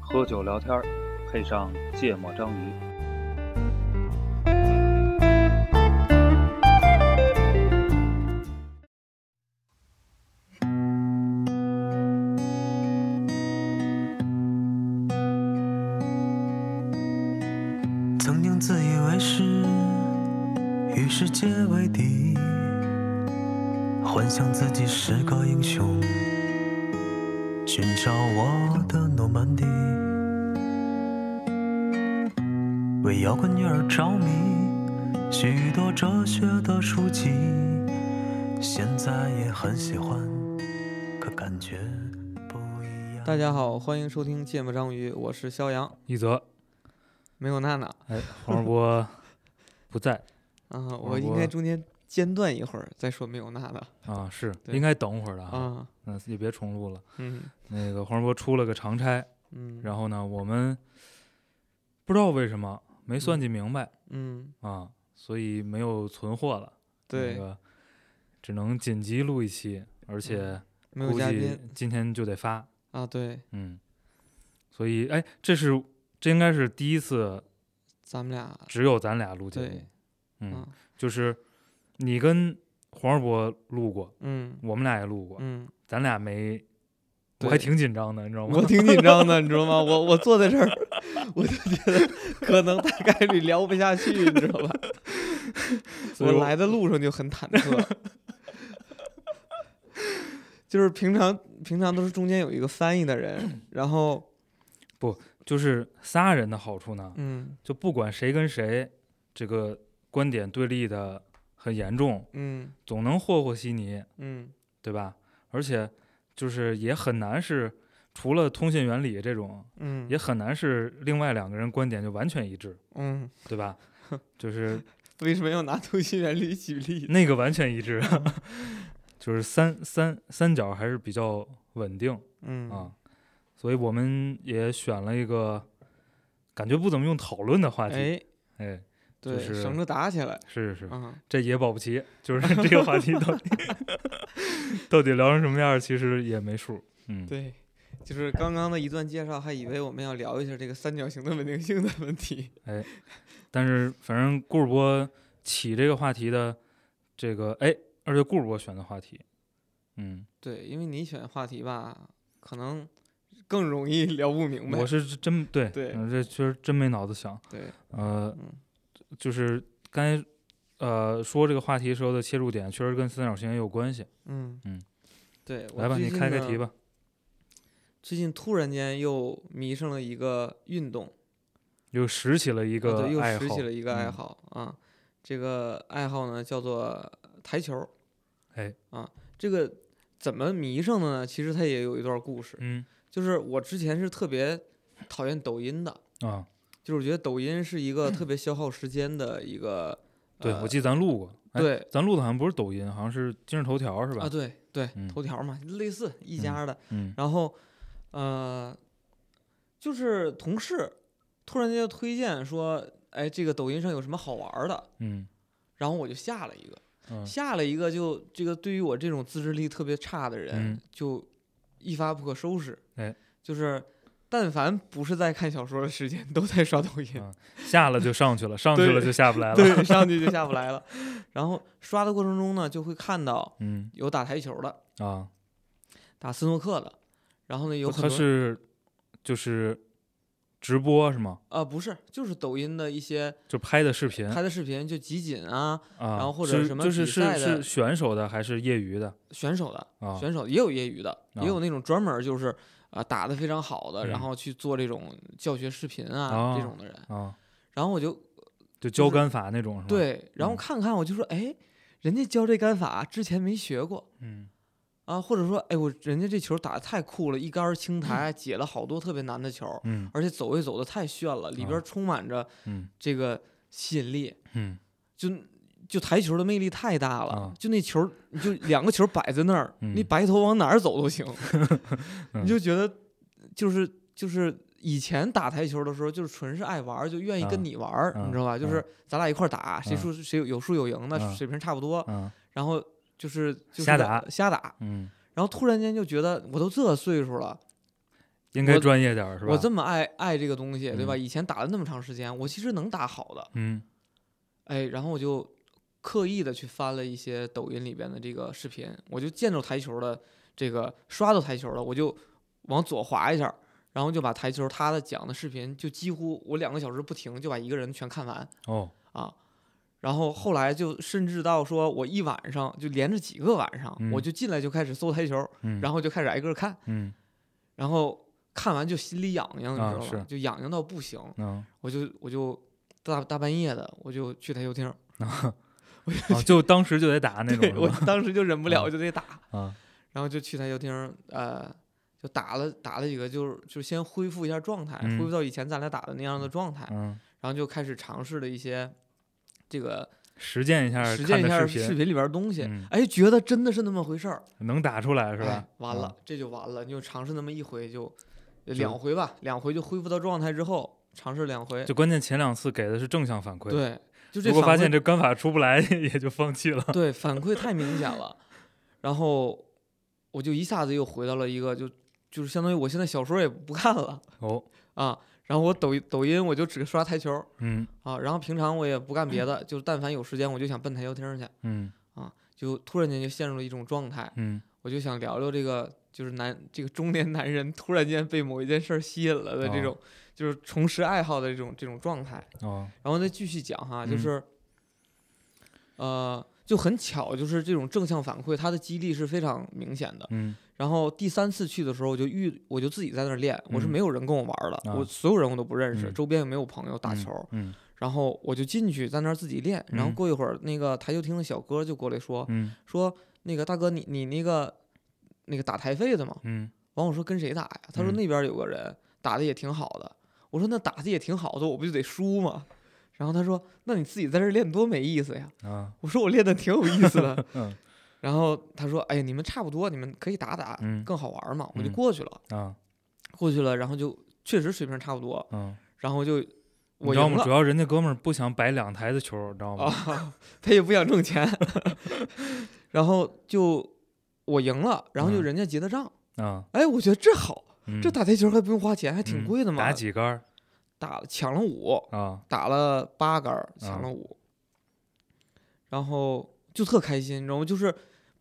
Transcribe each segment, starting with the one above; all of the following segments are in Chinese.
喝酒聊天，配上芥末章鱼。好，欢迎收听《芥末章鱼》，我是肖阳，一则，没有娜娜。哎，黄世波 不在。啊，我我应该中间间断一会儿再说没有娜娜。啊，是应该等会儿的啊，啊，嗯，也别重录了。嗯。那个黄世波出了个长差，嗯，然后呢，我们不知道为什么没算嗯计明白。嗯，啊，所以没有存货了。那对，个只能紧急录一期，而且没有估计嘉宾。今天就得发。啊，对，嗯，所以哎，这是这应该是第一次咱们俩只有咱俩录节目对。，嗯，啊，就是你跟黄世博录过，嗯我们俩也录过，嗯，咱俩没。我还对挺紧张的，你知道吗？我挺紧张的，你知道吗？我我坐在这儿，我就觉得可能大概率聊不下去，你知道吧？所以我来的路上就很忐忑，就是平常平常都是中间有一个翻译的人，然后不就是仨人的好处呢，嗯就不管谁跟谁，这个观点对立的很严重，嗯总能和和稀泥，嗯对吧？而且就是也很难是除了通信原理这种，嗯，也很难是另外两个人观点就完全一致，嗯，对吧？就是为什么要拿通信原理举例？那个完全一致，就是三三三角还是比较稳定嗯啊，所以我们也选了一个感觉不怎么用讨论的话题，哎，哎，对，是省着打起来。是是是，嗯，这也保不齐，就是 这个话题到底到底聊成什么样，其实也没数。嗯，对，就是刚刚的一段介绍，还以为我们要聊一下这个三角形的稳定性的问题。哎但是反正顾世波起这个话题的这个，哎，而且顾世波选的话题，嗯，对，因为你选话题吧，可能更容易 聊不明白。我是真对，对嗯这确实真没脑子想，对，呃，嗯就是刚才呃说这个话题时候的切入点，确实跟三角形也有关系。嗯嗯，对，来吧，你开开题吧。最近突然间又迷上了一个运动，又拾起了一一个对，又爱好，拾起了一个爱嗯，好啊。这个爱好呢叫做台球。哎啊，这个怎么迷上的呢？其实它也有一段故事。嗯就是我之前是特别讨厌抖音的，啊，就是我觉得抖音是一个 特别消耗时间的一个。对，呃我记得咱录过，哎对咱录的好像不是抖音，好像是今日头条是吧？啊，对对，嗯头条嘛，类似一家的。嗯然后，呃，就是同事突然间就推荐说，哎，这个抖音上有什么好玩的，嗯然后我就下了一个，嗯下了一个就这个对于我这种自制力特别差的人，嗯就一发不可收拾。哎，就是但凡不是在看小说的时间，都在刷抖音。啊下了就上去了，上去了就下不来了。对，上去就下不来了。然后刷的过程中呢，就会看到嗯有打台球的，啊，打斯诺克的，然后呢有不很多他是就是直播是吗？啊、不是，就是抖音的一些就拍的视频拍的视频，就集锦啊，啊，然后或者是什么就是是是选手的还是业余的选手的，啊？选手也有业余的，也有啊那种专门就是啊、打得非常好的，然嗯后去做这种教学视频啊、啊这种的人。啊，然后我就就教杆法那种是吧？，对，然后嗯看看我就说，哎，人家教这杆法之前没学过。嗯啊，或者说，哎，我人家这球打得太酷了，一杆儿清台解了好多特别难的球，嗯。而且走位走的太炫了，里边充满着嗯。这个吸引力，嗯。就就台球的魅力太大了，啊。就那球就两个球摆在那儿，你嗯白头往哪儿走都行，嗯。你就觉得就是就是以前打台球的时候，就是纯是爱玩，就愿意啊跟你玩你知道吧？就嗯是咱俩一块儿打，谁嗯输谁有有输有赢的，嗯水平差不多，嗯然后就是就是瞎打瞎打，嗯，然后突然间就觉得我都这岁数了，应该我专业点儿是吧？我这么爱爱这个东西，对吧？嗯以前打了那么长时间，我其实能打好的，嗯哎，然后我就刻意的去翻了一些抖音里边的这个视频，我就见着台球的这个刷到台球了，我就往左滑一下，然后就把台球他的讲的视频就几乎我两个小时不停就把一个人全看完哦啊。然后后来就甚至到说我一晚上就连着几个晚上，我嗯就进来就开始搜台球，嗯，然后就开始挨个看，嗯然后看完就心里痒痒，你啊知道吧？是就痒痒到不行，嗯我就我就大大半夜的我就去台球厅，哦，就当时就得打那种我？当时就忍不了，啊就得打，啊然后就去台球厅，呃，就打了打了几个，就是就先恢复一下状态，嗯恢复到以前咱俩打的那样的状态，嗯，然后就开始尝试了一些这个实践一下，实践一下视视频里边的东西，嗯哎，觉得真的是那么回事儿，能打出来是吧哎？完嗯了，这就完了，你就尝试那么一回就，就两回吧，两回就恢复到状态之后，尝试两回，就关键前两次给的是正向反馈，，对，就这如果发现这杆法出不来，也就放弃了。对，反馈太明显了，然后我就一下子又回到了一个就就是相当于我现在小说也不看了哦，啊，然后我抖音抖音我就只刷台球嗯啊，然后平常我也不干别的，就但凡有时间我就想奔台球厅去，嗯啊就突然间就陷入了一种状态，嗯我就想聊聊这个就是男这个中年男人突然间被某一件事儿吸引了的这哦种，就是重拾爱好的这种这种状态。哦，然后再继续讲哈，就嗯是，呃，就很巧，就是这种正向反馈，它的激励是非常明显的。嗯然后第三次去的时候，我就遇，我就自己在那儿练，我是嗯没有人跟我玩儿的，啊我所有人我都不认识，嗯周边也没有朋友打嗯球，嗯然后我就进去在那儿自己练，然后嗯过一会儿，那个台球厅的小哥就过来说，嗯说那个大哥你你那个那个打台费的吗？嗯完我说跟谁打呀？他说嗯那边有个人打的也挺好的。我说那打的也挺好的，我不就得输吗？然后他说那你自己在这儿练多没意思呀。啊我说我练的挺有意思的。嗯然后他说哎呀你们差不多，你们可以打打，嗯更好玩嘛。我就嗯过去了，啊过去了，然后就确实水平差不多，嗯，然后就你知道吗？我赢了主要人家哥们儿不想摆两台的球，你知道吗？啊，他也不想挣钱，然后就我赢了，然后就嗯人家结的账。啊，哎，我觉得这好，嗯这打台球还不用花钱，还挺嗯贵的嘛。打几杆儿打了抢了五，啊？打了八杆抢了五，然后就特开心，你知道吗？就是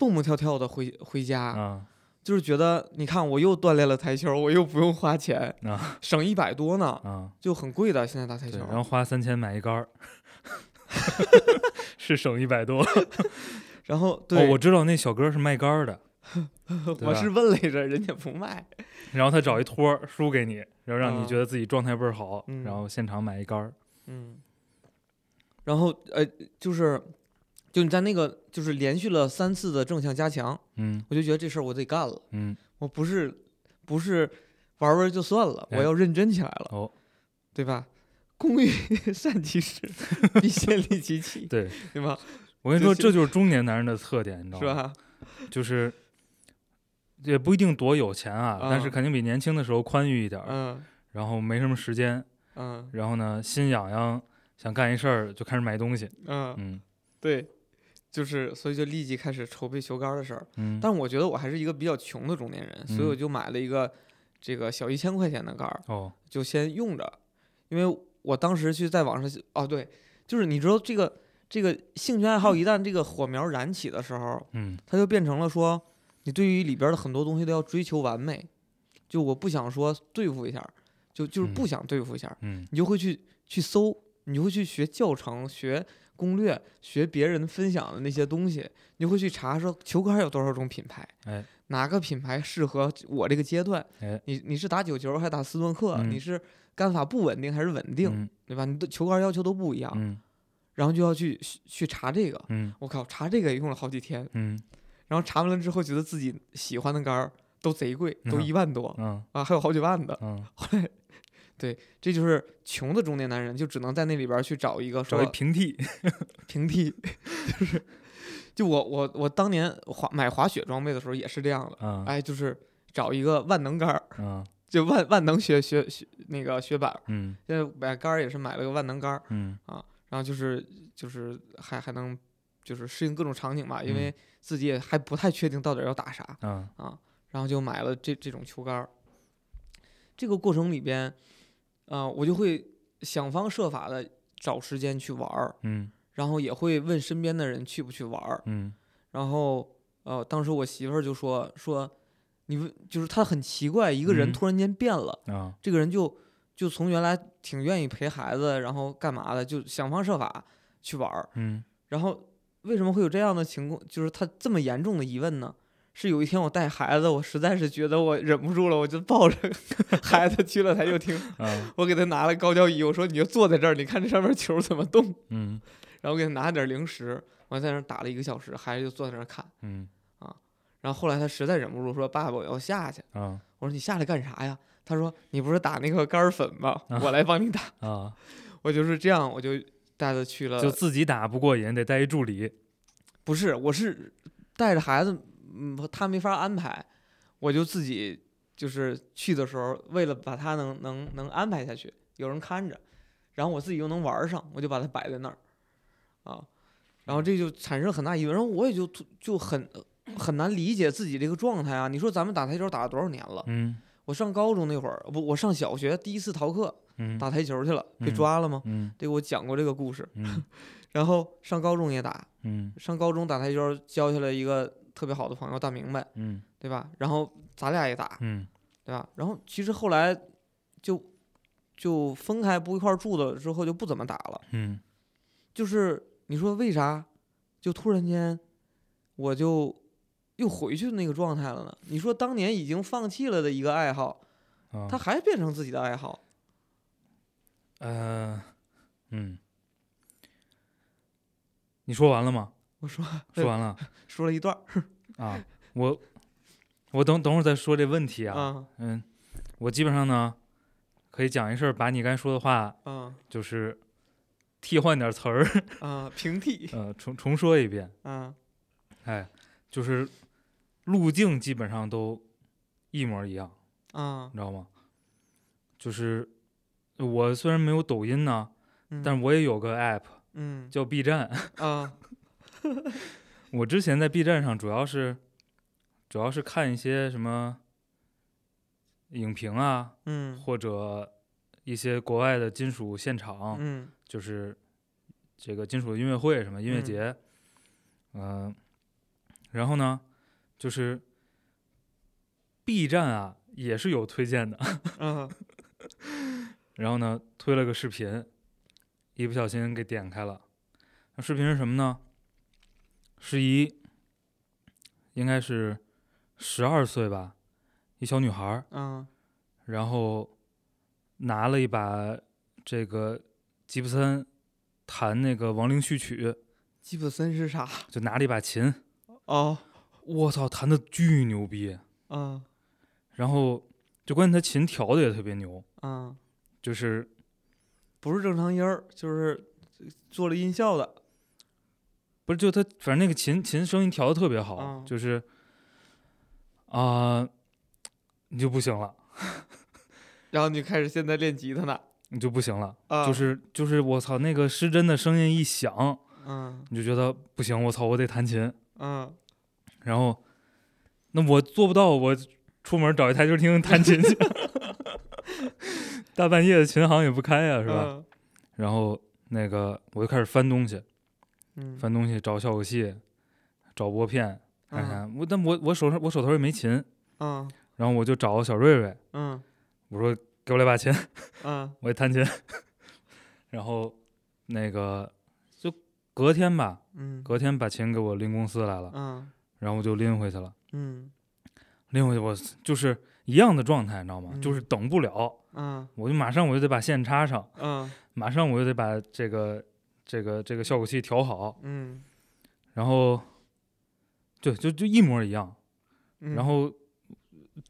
蹦蹦跳跳的回回家，啊就是觉得你看我又锻炼了台球，我又不用花钱，啊省一百多呢，啊！就很贵的。现在打台，球，然后花三千买一杆儿，是省一百多。然后哦，对，我知道那小哥是卖杆儿的，我是问来着，人家不卖，然后他找一托输给你，然后让你啊觉得自己状态倍儿好，嗯然后现场买一杆儿。嗯，然后呃，就是就你在那个就是连续了三次的正向加强，嗯我就觉得这事儿我得干了，嗯我不是不是玩玩就算了，我哎要认真起来了。哦，对吧？工欲善其事，必先利其器，对，对吧？我跟你说，就这就是中年男人的特点，你知道吗？是吧？就是也不一定多有钱啊，但是啊肯定比年轻的时候宽裕一点儿，嗯然后没什么时间，嗯然后呢心痒痒，想干一事儿就开始买东西。嗯，嗯对，就是所以就立即开始筹备球杆的事儿。嗯，但我觉得我还是一个比较穷的中年人，所以我嗯。就买了一个这个小一千块钱的杆儿，哦，就先用着，因为我当时去在网上哦，对，就是你知道这个这个兴趣爱好一旦这个火苗燃起的时候，嗯。它就变成了说，你对于里边儿的很多东西都要追求完美，就我不想说对付一下，就就是不嗯。想对付一下，嗯。你就会去去搜，你就会去学教程、学攻略、学别人分享的那些东西，你就会去查说球杆有多少种品牌，哎，哪个品牌适合我这个阶段，哎你你是打九球还是打斯诺克，嗯你是杆法不稳定还是稳定，嗯对吧？你的球杆要求都不一样，嗯然后就要去去查这个，嗯我靠，查这个也用了好几天。嗯然后查完了之后，觉得自己喜欢的杆儿都贼贵，都嗯一万多、嗯啊，还有好几万的。嗯，后来，对，这就是穷的中年男人，就只能在那里边去找一个说找一平替。平替，就是，就我我我当年滑买滑雪装备的时候也是这样的，嗯哎，就是找一个万能杆儿，嗯就万万能雪雪雪那个雪板，嗯现在买杆儿也是买了个万能杆儿，嗯然后就是就是还还能就是适应各种场景吧，因嗯为自己也还不太确定到底要打啥，啊然后就买了这这种球杆儿。这个过程里边，啊、我就会想方设法的找时间去玩儿，嗯然后也会问身边的人去不去玩儿。嗯然后，呃，当时我媳妇儿就说说，你问就是她很奇怪，一个人嗯突然间变了，啊这个人就就从原来挺愿意陪孩子，然后干嘛的，就想方设法去玩儿。嗯然后为什么会有这样的情况？就是他这么严重的疑问呢？是有一天我带孩子，我实在是觉得我忍不住了，我就抱着 孩子去了台球厅，啊 我给他拿了高脚椅，我说你就坐在这儿，你看这上面球怎么动，嗯 然后给他拿了点零食，完在那儿打了一个小时，孩子就坐在那儿看。嗯然后后来他实在忍不住说：“爸爸，我要下去。啊”我说：“你下来干啥呀？”他说：“你不是打那个杆儿粉吗？我来帮你打。啊，我就是这样，我就带他去了。就自己打不过瘾，得带一助理。不是，我是带着孩子，嗯，他没法安排，我就自己就是去的时候，为了把他能能能安排下去，有人看着，然后我自己又能玩儿上，我就把它摆在那儿，啊，然后这就产生很大疑问，然后我也就就很很难理解自己这个状态啊。你说咱们打台球打了多少年了？嗯我上高中那会儿，不，我上小学第一次逃课嗯打台球去了，被嗯抓了吗？嗯这个我讲过这个故事。嗯 然后上高中也打，嗯上高中打台球交下来一个特别好的朋友大明白，嗯对吧？然后咱俩也打，嗯对吧？然后其实后来就就分开不一块儿住了之后就不怎么打了。嗯就是你说为啥就突然间我就又回去那个状态了呢？你说当年已经放弃了的一个爱好，啊，它还变成自己的爱好，呃嗯，你说完了吗？我说 说完了 说了一段儿 啊，我我等等会儿再说这问题啊。啊嗯，我基本上呢可以讲一事儿，把你刚才说的话啊就是替换点词儿，啊平替呃，重重说一遍。啊哎，就是路径基本上都一模一样，啊你知道吗？就是我虽然没有抖音呢，嗯但是我也有个 app 嗯叫 B 站。啊我之前在 B 站上主要是主要是看一些什么影评啊，嗯。或者一些国外的金属现场，嗯。就是这个金属音乐会什么音乐嗯节，嗯、然后呢，就是 B 站啊也是有推荐的，嗯。然后呢推了个视频，一不小心给点开了，那视频是什么呢？是一应该是十二岁吧，一小女孩儿，嗯然后拿了一把这个吉普森弹那个亡灵序曲，吉普森是啥？就拿了一把琴，哦我操，弹的巨牛逼。嗯然后就关键他琴调的也特别牛，嗯，就是不是正常音儿，就是做了音效的。不是就他反正那个琴琴声音调的特别好，嗯就是啊、你就不行了，然后你就开始现在练吉他呢。你就不行了，啊，就是就是我操，那个失真的声音一响，嗯你就觉得不行，我操，我得弹琴。嗯然后，那我做不到，我出门找一台球厅弹琴去。大半夜的琴行也不开呀、是吧？嗯然后那个我就开始翻东西，嗯。翻东西找效果器，找拨片，看嗯。我但我我手上我手头也没琴，嗯。然后我就找小瑞瑞，嗯。我说给我来把琴，嗯。我也弹琴。然后那个就隔天吧，嗯。隔天把琴给我拎公司来了，嗯。然后我就拎回去了。嗯。拎回去我就是一样的状态，你知道吗？嗯？就是等不了，嗯。我就马上我就得把线插上，嗯。马上我就得把这个这个这个效果器调好，嗯，然后对，就就一模一样。嗯。然后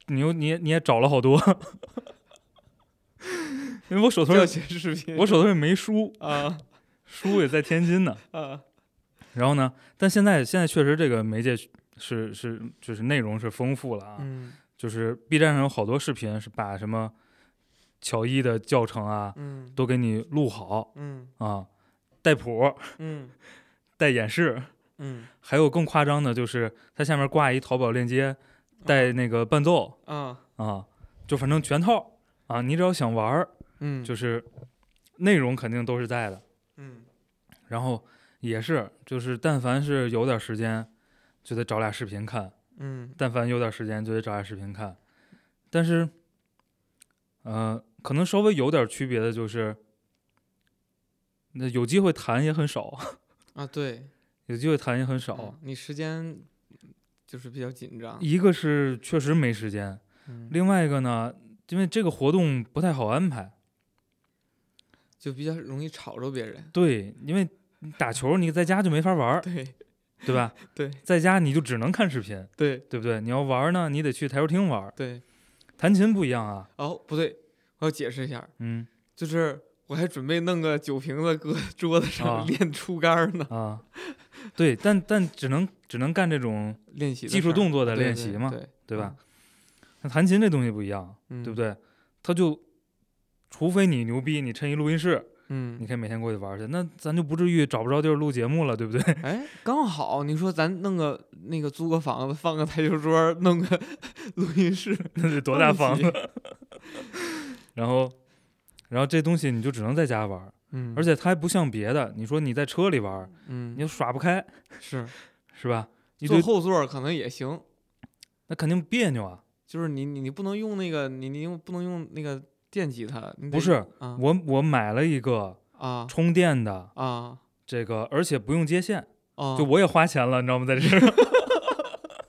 你又你也你也找了好多，因为我手头教学视频，我手头也没书，啊。书也在天津呢。啊。然后呢，但现在现在确实这个媒介是是就是内容是丰富了啊，嗯。就是 B 站上有好多视频是把什么乔伊的教程啊嗯。都给你录好嗯。啊，带谱、嗯。带演示，嗯。还有更夸张的，就是它下面挂一淘宝链接，带那个伴奏啊。啊，就反正全套啊，你只要想玩儿，嗯。就是内容肯定都是在的。嗯。然后也是，就是但凡是有点时间，就得找俩视频看；嗯。但凡有点时间，就得找俩视频看。但是，呃，可能稍微有点区别的就是，那有机会谈也很少，啊对有机会谈也很少。嗯你时间就是比较紧张一个是确实没时间，嗯另外一个呢，因为这个活动不太好安排。就比较容易吵着别人对，因为打球你在家就没法玩儿，对对吧？对在家你就只能看视频，对对不对？你要玩呢，你得去台球厅玩。对弹琴不一样啊，哦不对我要解释一下嗯就是我还准备弄个酒瓶子搁 桌子上啊 练出杆呢，啊，对，但但只能只能干这种练习技术动作的练习嘛，对对吧？那弹琴这东西不一样，嗯？对不对？他就除非你牛逼，你趁一录音室，嗯？你可以每天过去玩去，那咱就不至于找不着地儿录节目了，对不对？哎，刚好你说咱弄个那个租个房子，放个台球桌，弄个录音室，那得多大房放子？然后，然后这东西你就只能在家玩，嗯，而且它还不像别的，你说你在车里玩，嗯。你又耍不开，是是吧？你坐后座可能也行，那肯定别扭啊。就是你你你不能用那个你你用不能用那个电吉他，不是啊。我我买了一个啊。充电的啊。这个，而且不用接线，啊，就我也花钱了，你知道吗？在这儿，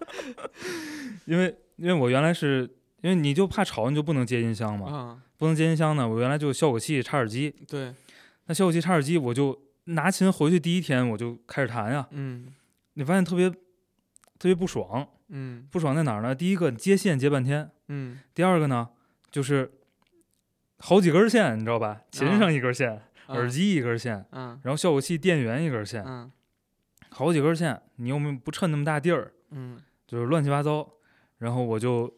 因为因为我原来是因为你就怕吵，你就不能接音箱嘛，啊。不能接音箱呢，我原来就效果器插耳机，对，那效果器插耳机我就拿琴回去第一天我就开始弹呀，嗯。你发现特别特别不爽，嗯。不爽在哪儿呢？第一个接线接半天，嗯。第二个呢就是好几根线，你知道吧？琴啊上一根线，耳啊机一根线，嗯然后效果器电源一根线，嗯好几根线，你又没不趁那么大地儿，嗯。就是乱七八糟。然后我就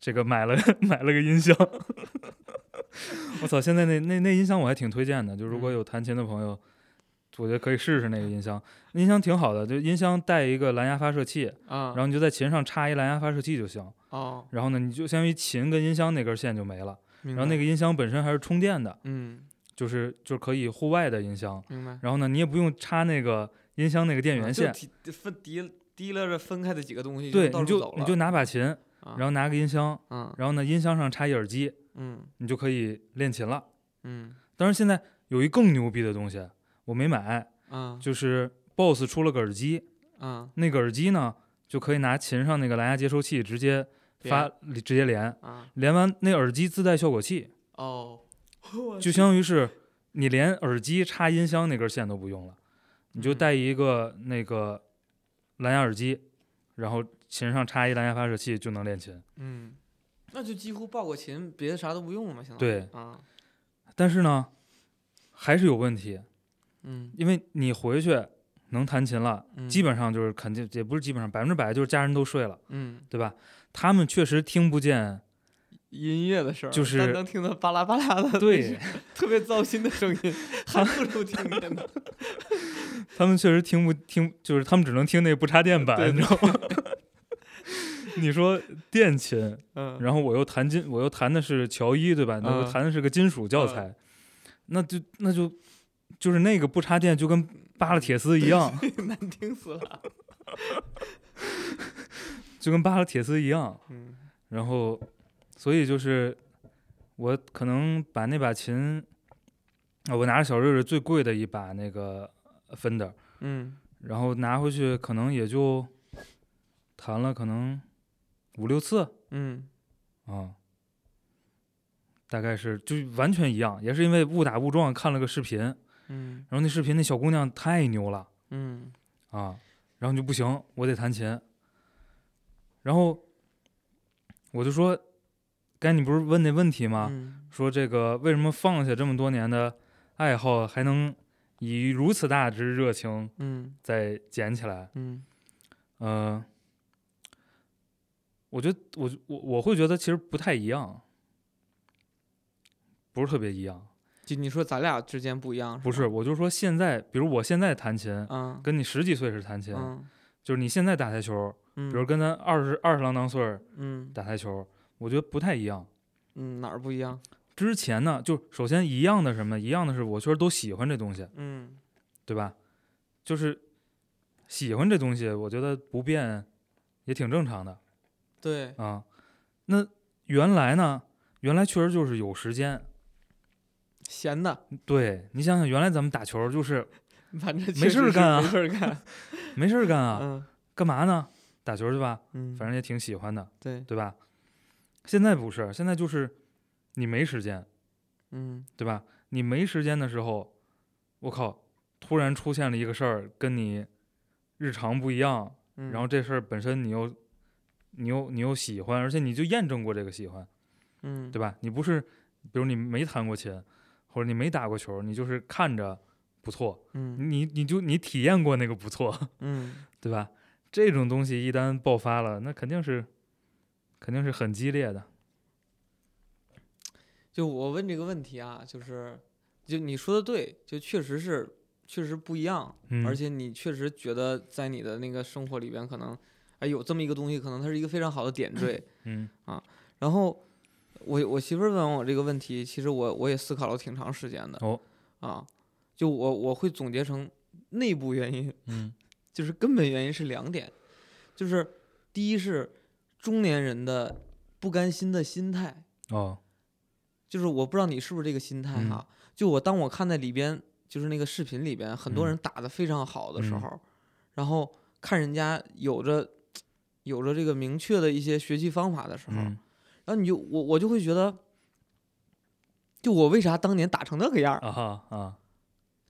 这个买了 买了个音箱，我操！现在那那那音箱我还挺推荐的，就如果嗯有弹琴的朋友，我觉得可以试试那个音箱。音箱挺好的，就音箱带一个蓝牙发射器，啊，然后你就在琴上插一蓝牙发射器就行。哦，然后呢，你就相当于琴跟音箱那根线就没了。然后那个音箱本身还是充电的，嗯就是就是可以户外的音箱。明白然后呢，你也不用插那个音箱那个电源线，分提提拉着分开的几个东西，对，你就你就拿把琴，啊然后拿个音箱，嗯。然后呢音箱上插一耳机，嗯。你就可以练琴了。嗯。当然现在有一更牛逼的东西，我没买，啊就是 BOSS 出了个耳机，啊那个耳机呢就可以拿琴上那个蓝牙接收器直接发直接连，啊。连完那耳机自带效果器，哦，就相当于是你连耳机插音箱那根线都不用了，你就嗯。带一个那个蓝牙耳机，然后琴上插一蓝牙发射器就能练琴。嗯，那就几乎抱个琴，别的啥都不用了嘛，相当于对啊，但是呢，还是有问题，嗯因为你回去能弹琴了，嗯基本上就是肯定也不是基本上百分之百就是家人都睡了，嗯，对吧？他们确实听不见，音乐的事儿，就是但能听到巴拉巴拉的，对，特别糟心的声音，还不如听见呢。他们确实听不听，就是他们只能听那不插电 版，你知道吗？你说电琴，嗯，然后我又弹金，我又弹的是乔伊，对吧？那我嗯弹的是个金属教材，那就那就就是那个不插电，就跟扒了铁丝一样，难听死了。就跟扒了铁丝一样。嗯然后，所以就是我可能把那把琴，啊，我拿着小瑞瑞最贵的一把那个 Fender，嗯然后拿回去可能也就弹了可能五六次嗯。啊，大概是就完全一样，也是因为误打误撞看了个视频，嗯。然后那视频那小姑娘太牛了嗯。啊，然后就不行，我得弹琴，然后我就说，刚才你不是问那问题吗？嗯？说这个为什么放下这么多年的爱好，还能以如此大之热情嗯。再捡起来？嗯。呃，我觉得我我我会觉得其实不太一样，不是特别一样。就你说咱俩之间不一样，不是，我就说现在，比如我现在弹琴，嗯跟你十几岁时弹琴，嗯就是你现在打台球，嗯，比如跟咱二十二十郎当岁打台球，我觉得不太一样。嗯哪儿不一样？之前呢，就首先一样的什么，一样的是我确实都喜欢这东西，嗯对吧？就是喜欢这东西，我觉得不变也挺正常的对，啊。那原来呢，原来确实就是有时间。闲的，对你想想，原来咱们打球就是反正没事儿干啊没事儿干。没事干啊，嗯干嘛呢？打球对吧？嗯，反正也挺喜欢的，对，对吧？现在不是，现在就是你没时间，嗯对吧？你没时间的时候，我靠，突然出现了一个事儿，跟你日常不一样，嗯，然后这事儿本身你又你又你又喜欢，而且你就验证过这个喜欢，嗯对吧？你不是，比如你没弹过琴，或者你没打过球，你就是看着不错，嗯你你就你体验过那个不错，嗯 对吧？这种东西一旦爆发了，那肯定是肯定是很激烈的。就我问这个问题啊，就是就你说的对，就确实是确实不一样，嗯，而且你确实觉得在你的那个生活里边，可能哎有这么一个东西，可能它是一个非常好的点缀。嗯。啊。然后我我媳妇儿问我这个问题，其实我我也思考了挺长时间的。哦。啊，就我我会总结成内部原因，嗯。就是根本原因是两点，就是第一是中年人的不甘心的心态，哦。就是我不知道你是不是这个心态嗯。哈。就我当我看在里边，就是那个视频里边，很多嗯。人打得非常好的时嗯。候，然后看人家有着有着这个明确的一些学习方法的时候，嗯。然后你就我我就会觉得，就我为啥当年打成那个样儿？啊哈啊。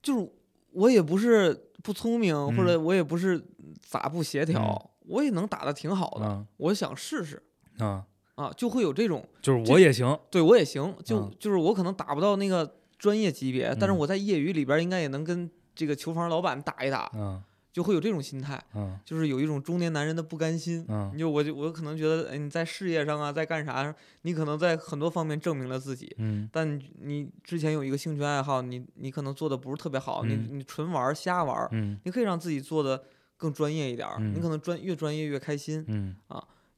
就是我也不是不聪明，或者嗯。我也不是咋不协调，我也能打的挺好的。啊我想试试。啊，啊，就会有这种就是我也行。对我也行，就、嗯。就是我可能打不到那个专业级别，但是嗯。我在业余里边儿应该也能跟这个球房老板打一打，嗯就会有这种心态，嗯。就是有一种中年男人的不甘心。嗯。就我就我可能觉得，哎，你在事业上啊，在干啥，你可能在很多方面证明了自己，嗯。但你你之前有一个兴趣爱好，你你可能做的不是特别好，嗯。你你纯玩儿瞎玩你可以让自己做的更专业一点儿，你嗯可能专越专业越开心，嗯。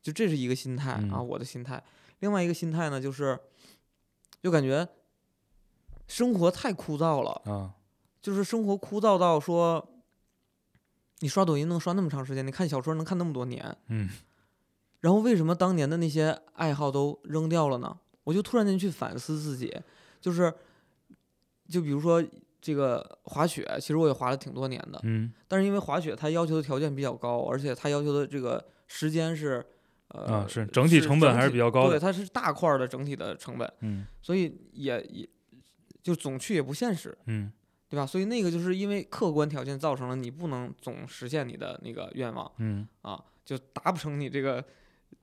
就这是一个心态啊，嗯我的心态。另外一个心态呢，就是就感觉生活太枯燥了，啊。就是生活枯燥到说，你刷抖音能刷那么长时间，你看小说能看那么多年，嗯。然后为什么当年的那些爱好都扔掉了呢？我就突然间去反思自己，就是就比如说这个滑雪，其实我也滑了挺多年的，嗯。但是因为滑雪它要求的条件比较高，而且它要求的这个时间是呃、啊是整体成本还是比较高的对，它是大块儿的整体的成本，嗯。所以也也就总去也不现实，嗯对吧？所以那个就是因为客观条件造成了你不能总实现你的那个愿望嗯啊，就达不成你这个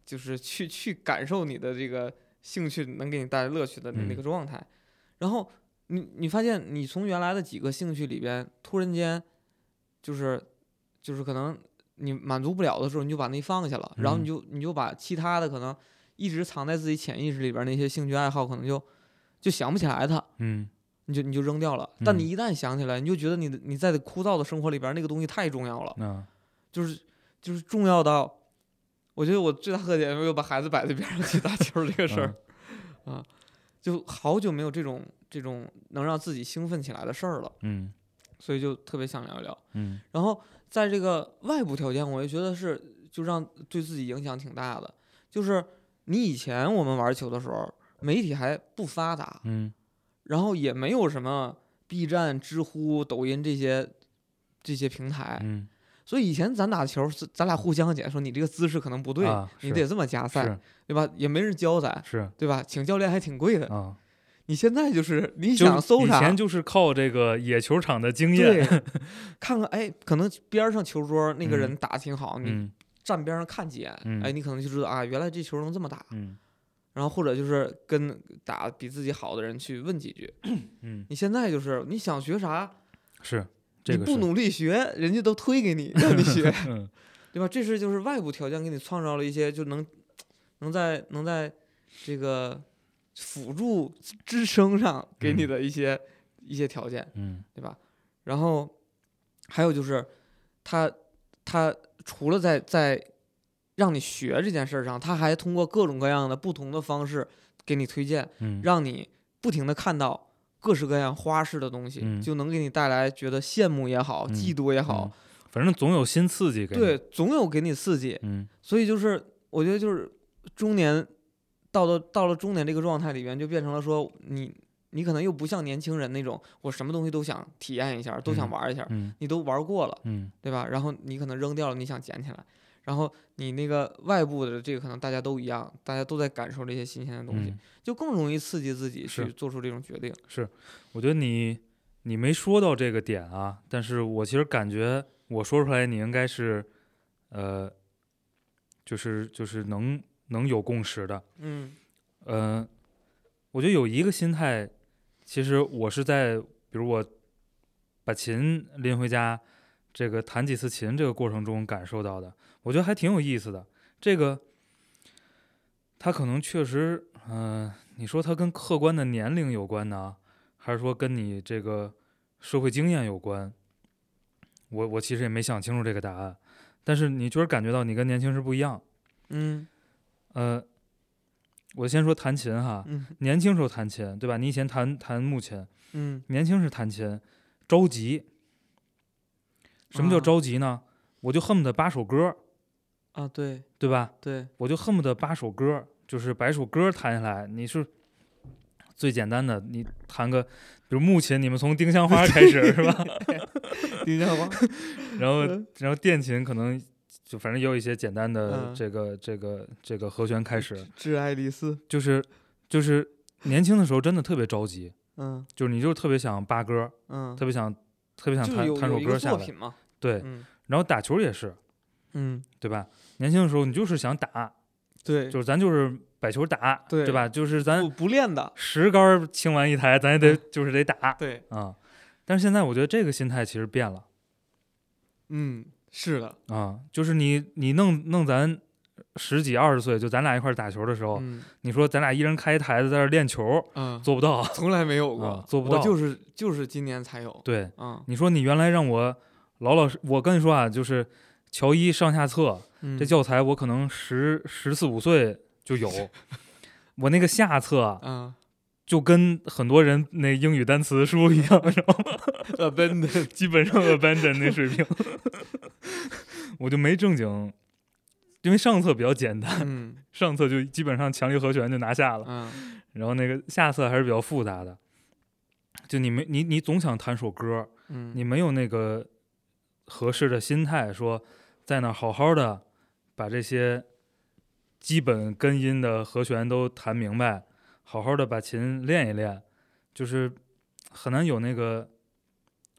就是去去感受你的这个兴趣能给你带来乐趣的那个状态。然后你你发现你从原来的几个兴趣里边，突然间就是就是可能你满足不了的时候，你就把那放下了，然后你嗯就你就把其他的可能一直藏在自己潜意识里边儿那些兴趣爱好，可能就就想不起来它。嗯你就你就扔掉了。但你嗯。一旦想起来，你就觉得你的你在枯燥的生活里边那个东西太重要了，啊就是就是重要到，我觉得我最大特点就是把孩子摆在边上去打球这个事儿，嗯。啊，就好久没有这种这种能让自己兴奋起来的事儿了，嗯。所以就特别想聊一聊。嗯。然后在这个外部条件，我也觉得是就让对自己影响挺大的，就是你以前我们玩球的时候，媒体还不发达，嗯然后也没有什么 B 站、知乎、抖音这些这些平台，嗯所以以前咱打球是咱俩互相检说你这个姿势可能不对，啊你得这么加赛，对吧？也没人教咱，是对吧？请教练还挺贵的。啊，你现在就是你想搜啥以前，就是靠这个野球场的经对验。看看哎，可能边上球桌那个人嗯打挺好，你嗯站边上看几眼，嗯哎，你可能就知道啊，原来这球能这么打。嗯然后或者就是跟打比自己好的人去问几句。嗯你现在就是你想学啥，是这个是你不努力学，人家都推给你，让你学，嗯对吧？这是就是外部条件给你创造了一些就能能在能在这个辅助支撑上给你嗯的一些、一些条件，嗯对吧？然后还有就是，他他除了在在让你学这件事儿上，他还通过各种各样的不同的方式给你推荐，嗯，让你不停的看到各式各样花式的东西，嗯就能给你带来觉得羡慕也好，嗯嫉妒也好，嗯反正总有新刺激给你。对，，总有给你刺激。嗯所以就是我觉得就是中年到了到了中年这个状态里边，就变成了说你你可能又不像年轻人那种，我什么东西都想体验一下，都想嗯玩一下，嗯你都玩过了，嗯对吧？然后你可能扔掉了，你想捡起来。然后你那个外部的这个可能大家都一样，大家都在感受这些新鲜的东西，嗯，就更容易刺激自己去做出这种决定。是我觉得你你没说到这个点啊，但是我其实感觉我说出来你应该是，呃，就是就是能能有共识的。嗯嗯，我觉得有一个心态，其实我是在，比如我把琴拎回家，这个弹几次琴这个过程中感受到的，我觉得还挺有意思的。这个，他可能确实，嗯、你说他跟客观的年龄有关呢，还是说跟你这个社会经验有关？我我其实也没想清楚这个答案，但是你就是感觉到你跟年轻时不一样。嗯呃，我先说弹琴哈，嗯年轻时候弹琴，对吧？你以前弹弹木琴，嗯年轻时弹琴着急。什么叫啊着急呢？我就恨不得八首歌，啊，对对吧？对，我就恨不得八首歌，就是把一首歌弹下来。你是最简单的，你弹个，比如木琴，你们从丁香花开始是吧？丁香花，然后嗯然后电琴可能就反正也有一些简单的嗯这个这个这个和弦开始，致爱丽丝，就是就是年轻的时候真的特别着急，嗯就是你就是特别想扒歌，嗯，特别想特别想弹弹首歌下来，对。嗯然后打球也是，嗯，对吧？年轻的时候你就是想打，对，就是咱就是摆球打，对吧？就是咱不不练的，十杆清完一台，咱也得嗯就是得打对，啊。但是现在我觉得这个心态其实变了嗯，是的，啊，就是你你弄弄咱十几二十岁，就咱俩一块儿打球的时候，嗯你说咱俩一人开一台子在这练球，嗯，做不到。从来没有过啊，做不到就是就是今年才有，对，嗯你说你原来让我老老实，我跟你说啊，就是乔伊上下册嗯，这教材，我可能十十四五岁就有，我那个下册啊嗯。就跟很多人那英语单词书一样，知道吗？，abandon，基本上 abandon 那水平，我就没正经，因为上册比较简单，嗯。上册就基本上强力和弦就拿下了，嗯。然后那个下册还是比较复杂的，就你没你你总想弹首歌，嗯，你没有那个合适的心态，说在那儿好好的把这些基本根音的和弦都弹明白，好好的把琴练一练，就是很难有那个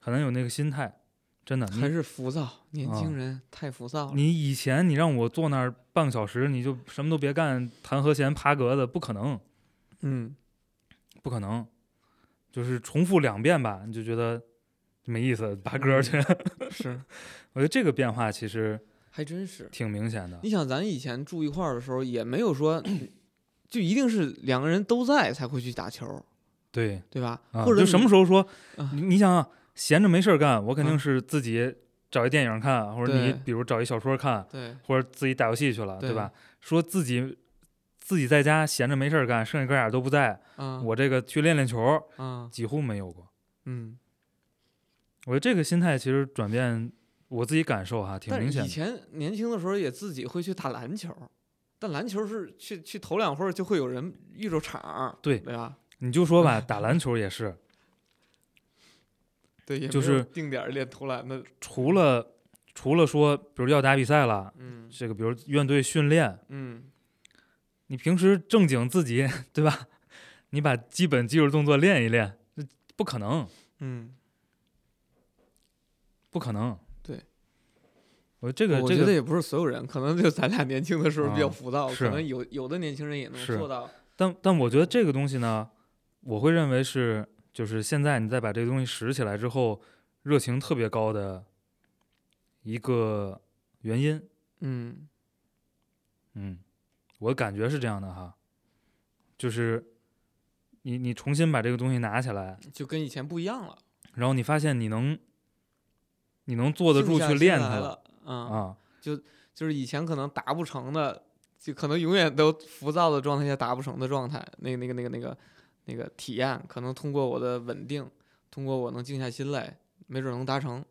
很难有那个心态，真的。还是浮躁，年啊轻人太浮躁了，你以前你让我坐那儿半个小时，你就什么都别干，弹和弦爬格子，不可能，嗯不可能，就是重复两遍吧，你就觉得没意思，拔歌去。是，我觉得这个变化其实还真是。挺明显的。你想，咱以前住一块儿的时候，也没有说，就一定是两个人都在才会去打球，对，对吧？啊、或者就什么时候说，啊你你想啊，闲着没事儿干，我肯定啊是自己找一电影看，或者你比如找一小说看，对，或者自己打游戏去了，对对吧？说自己自己在家闲着没事儿干，剩下哥俩都不在，啊，我这个去练练球，嗯，几乎没有过。嗯，我觉得这个心态其实转变，我自己感受哈，挺明显的。以前年轻的时候也自己会去打篮球，但篮球是去去投两会儿就会有人遇着场儿，对对吧？你就说吧，打篮球也是，对，也就是定点儿练投篮的，除了除了说，比如要打比赛了，嗯这个比如院队训练，嗯，你平时正经自己对吧？你把基本肌肉动作练一练，那不可能，嗯，不可能。对，我这个我这个，觉得也不是所有人，可能就咱俩年轻的时候比较啊浮躁，是可能有有的年轻人也能做到。但但我觉得这个东西呢，我会认为是，就是现在你再把这个东西拾起来之后，热情特别高的一个原因。嗯嗯，我感觉是这样的哈，就是你你重新把这个东西拿起来，就跟以前不一样了，然后你发现你能你能坐得住去练它来了，嗯，啊，就就是以前可能达不成的，就可能永远都浮躁的状态下达不成的状态，那个那个那个那个那个体验，可能通过我的稳定，通过我能静下心来，没准能达成。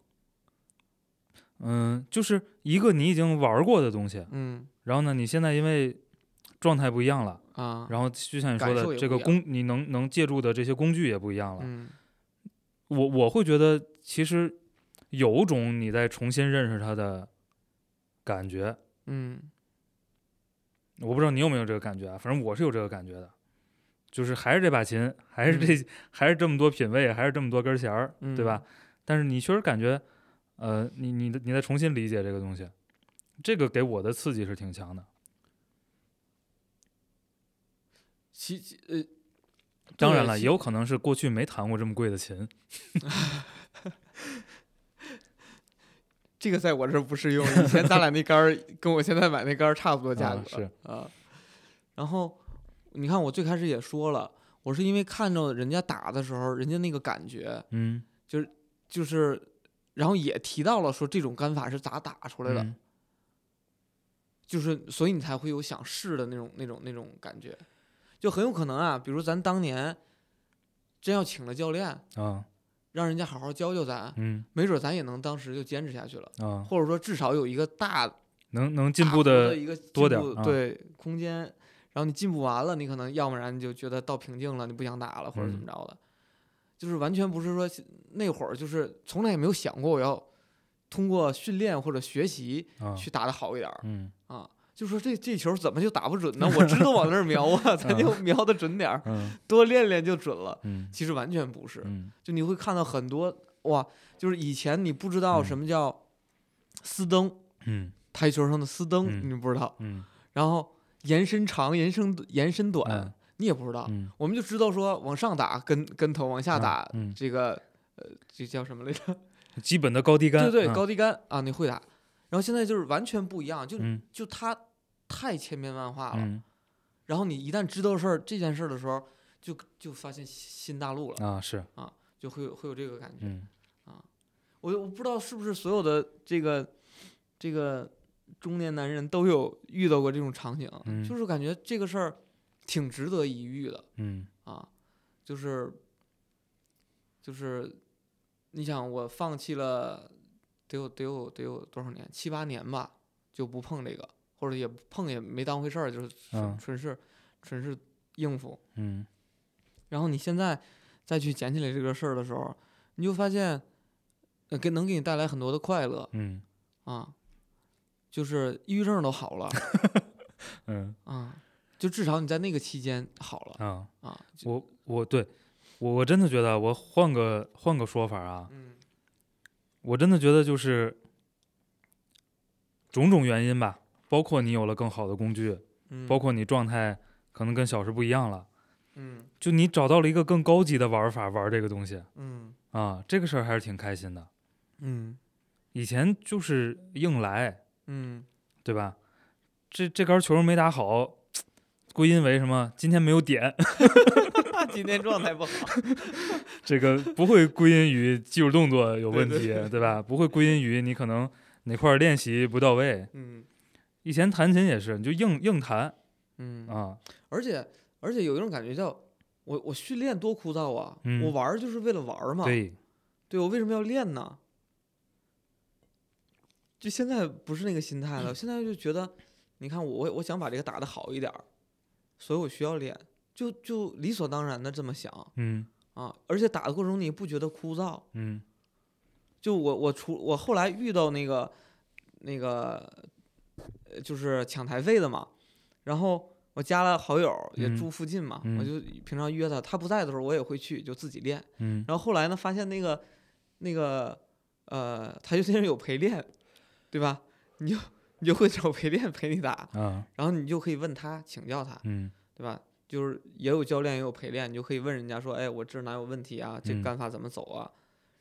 嗯，就是一个你已经玩过的东西，嗯然后呢，你现在因为状态不一样了，啊，然后就像你说的，这个工你能能借助的这些工具也不一样了。嗯我我会觉得其实有种你在重新认识它的感觉，嗯我不知道你有没有这个感觉啊，反正我是有这个感觉的，就是还是这把琴，还是这、还是这么多品味，还是这么多根弦儿，对吧？但是你确实感觉，呃，你你的你在重新理解这个东西，这个给我的刺激是挺强的。其其呃，当然了，也有可能是过去没弹过这么贵的琴，这个在我这儿不适用。以前咱俩那杆儿跟我现在买那杆儿差不多价格，啊是啊。然后你看，我最开始也说了，我是因为看着人家打的时候，人家那个感觉，嗯，就是，然后也提到了说这种杆法是咋打出来的，嗯就是所以你才会有想试的那种那种那种感觉，就很有可能啊，比如咱当年真要请了教练，啊，让人家好好教教咱，嗯。没准咱也能当时就坚持下去了，啊，或者说至少有一个大能能进步的的一个进多点对空间，然后你进步完了，你可能要不然你就觉得到瓶颈了，你不想打了或者怎么嗯。着的，就是完全不是说那会儿就是从来也没有想过我要通过训练或者学习啊，去打得好一点啊。就说这这球怎么就打不准呢？我知道往那儿瞄啊，咱就瞄的准点多练练就准了。嗯其实完全不是，嗯就你会看到很多哇，就是以前你不知道什么叫丝蹬，嗯台球上的丝蹬，嗯你不知道。嗯然后延伸长、延伸延伸短，嗯你也不知道。嗯，我们就知道说往上打跟跟头，往下嗯打、嗯这个呃，这叫什么来着？基本的高低杆，对对，嗯高低杆啊，你会打。然后现在就是完全不一样，就、嗯就它太千变万化了。嗯。然后你一旦知道事儿这件事儿的时候，就就发现新大陆了，啊是。啊，就会有会有这个感觉。嗯。我我不知道是不是所有的这个这个中年男人都有遇到过这种场景，嗯。就是感觉这个事儿挺值得一遇的嗯。啊，就是就是你想我放弃了得有得有得有多少年？七八年吧，就不碰这个，或者也不碰也没当回事儿，就是纯嗯。纯是纯是应付。嗯。然后你现在再去捡起来这个事儿的时候，你就发现，呃，给能给你带来很多的快乐嗯。啊，就是抑郁症都好了 嗯。啊，就至少你在那个期间好了啊，啊，我我对我我真的觉得我换个换个说法啊，嗯。我真的觉得就是种种原因吧，包括你有了更好的工具，嗯，包括你状态可能跟小时不一样了，嗯就你找到了一个更高级的玩法玩这个东西嗯啊，这个事儿还是挺开心的。嗯以前就是硬来，嗯对吧？这这杆球没打好，归因为什么？今天没有点，今天状态不好，这个不会归因于技术动作有问题，对对吧？不会归因于你可能哪块儿练习不到位。嗯以前弹琴也是，你就硬硬弹嗯，啊，而且而且有一种感觉叫。我我训练多枯燥啊！嗯我玩儿就是为了玩儿嘛。对，对我为什么要练呢？就现在不是那个心态了，现在就觉得，你看我我想把这个打得好一点儿，所以我需要练，就就理所当然的这么想嗯啊，而且打的过程中你也不觉得枯燥。嗯就我我除我后来遇到那个那个呃就是抢台费的嘛，然后我加了好友，也嗯住附近嘛，嗯我就平常约他，他不在的时候我也会去，就自己练。嗯然后后来呢，发现那个那个呃，他就现 在有陪练，对吧？你就你就会找陪练陪你打，啊然后你就可以问他请教他，嗯对吧？就是也有教练也有陪练，你就可以问人家说，哎，我这哪有问题啊？这嗯干法怎么走啊？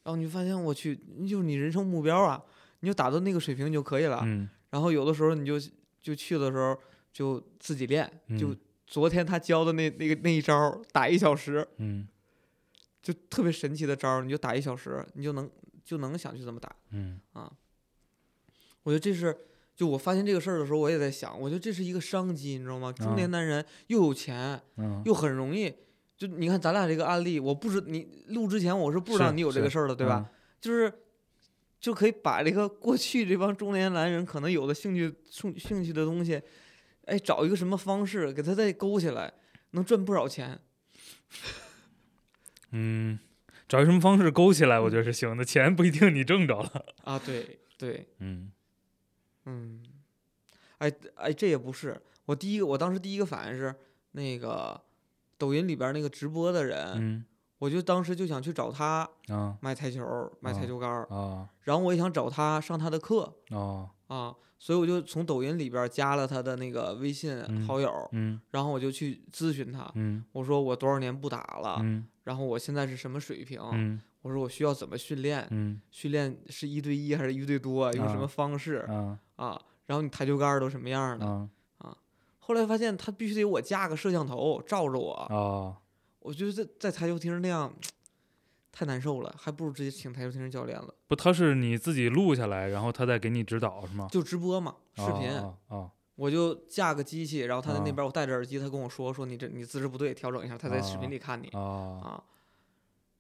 然后你就发现，我去，你就是你人生目标啊，你就达到那个水平就可以了。嗯然后有的时候你就就去的时候，就自己练，就嗯昨天他教的那那个那一招打一小时，嗯就特别神奇的招儿，你就打一小时，你就能就能想去怎么打。嗯我觉得这是，就我发现这个事儿的时候，我也在想，我觉得这是一个商机，你知道吗？中年啊男人又有钱，嗯，又很容易。就你看咱俩这个案例，我不知你录之前我是不知道你有这个事儿的，对吧？？就是就可以把这个过去这帮中年男人可能有的兴趣兴兴趣的东西，哎，找一个什么方式给他再勾起来，能赚不少钱。嗯，找一什么方式勾起来，我觉得是行的，钱不一定你挣着了。啊，对对，嗯。嗯，哎哎，这也不是我第一个，我当时第一个反应是那个抖音里边那个直播的人，嗯我就当时就想去找他啊卖台球、卖台啊球杆儿，啊。然后我也想找他上他的课哦。啊，所以我就从抖音里边加了他的那个微信嗯好友，嗯然后我就去咨询他，嗯。我说我多少年不打了，嗯然后我现在是什么水平，嗯？我说我需要怎么训练，嗯？训练是一对一还是一对多，用什啊么方式啊？啊？然后你台球杆儿都什么样的？啊后来发现他必须得我架个摄像头照着我，哦我觉得在在台球厅那样太难受了，还不如直接请台球厅教练了，不，他是你自己录下来，然后他再给你指导是吗？就直播嘛，视频。我就架个机器，然后他在那啊边，我戴着耳机，他跟我说说你这你姿势不对，调整一下。他在视啊频里看你啊，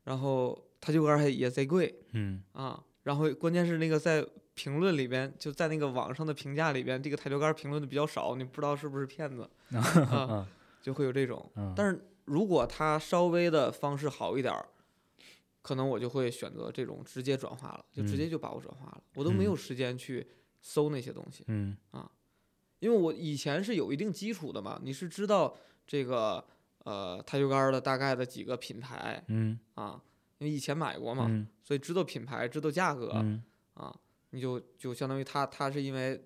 然后台球杆还也贼贵嗯啊，然后关键是那个在评论里边，就在那个网上的评价里边，这个台球杆评论的比较少，你不知道是不是骗子 啊，嗯就会有这种。嗯，但是如果他稍微的方式好一点儿，可能我就会选择这种直接转化了，就直接就把我转化了，我都没有嗯。时间去搜那些东西，嗯。因为我以前是有一定基础的嘛，你是知道这个呃台球杆儿的大概的几个品牌嗯。啊，因为以前买过嘛，嗯。所以知道品牌，知道价格、嗯。啊，你就就相当于他他是因为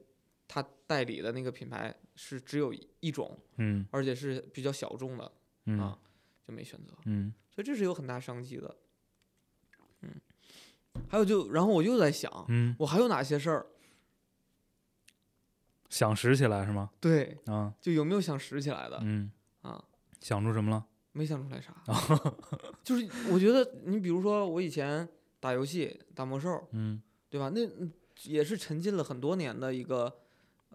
他代理的那个品牌是只有一种，嗯。而且是比较小众的嗯啊，就没选择。嗯所以这是有很大商机的。嗯，还有就，然后我又在想，嗯，我还有哪些事儿？想拾起来是吗？对，啊就有没有想拾起来的、嗯，啊？想出什么了？没想出来啥。就是我觉得，你比如说我以前打游戏打魔兽，嗯对吧？那嗯也是沉浸了很多年的一个。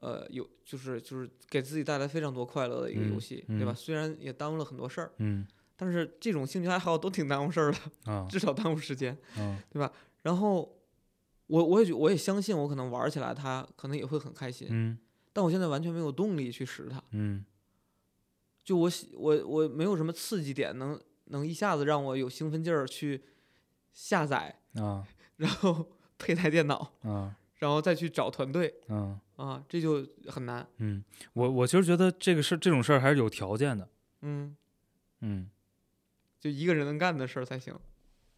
呃，有就是就是给自己带来非常多快乐的一个游嗯戏，对吧？嗯虽然也耽误了很多事儿，嗯但是这种兴趣爱好都挺耽误事儿的，啊至少耽误时间。对吧然后我我也觉我也相信我可能玩起来它可能也会很开心，嗯但我现在完全没有动力去使它，嗯就我喜我我没有什么刺激点能能一下子让我有兴奋劲儿去下载，啊然后 配台电脑，啊然后再去找团队嗯啊，这就很难。嗯，我我其实觉得这个事这种事儿还是有条件的。嗯，嗯，就一个人能干的事儿才行。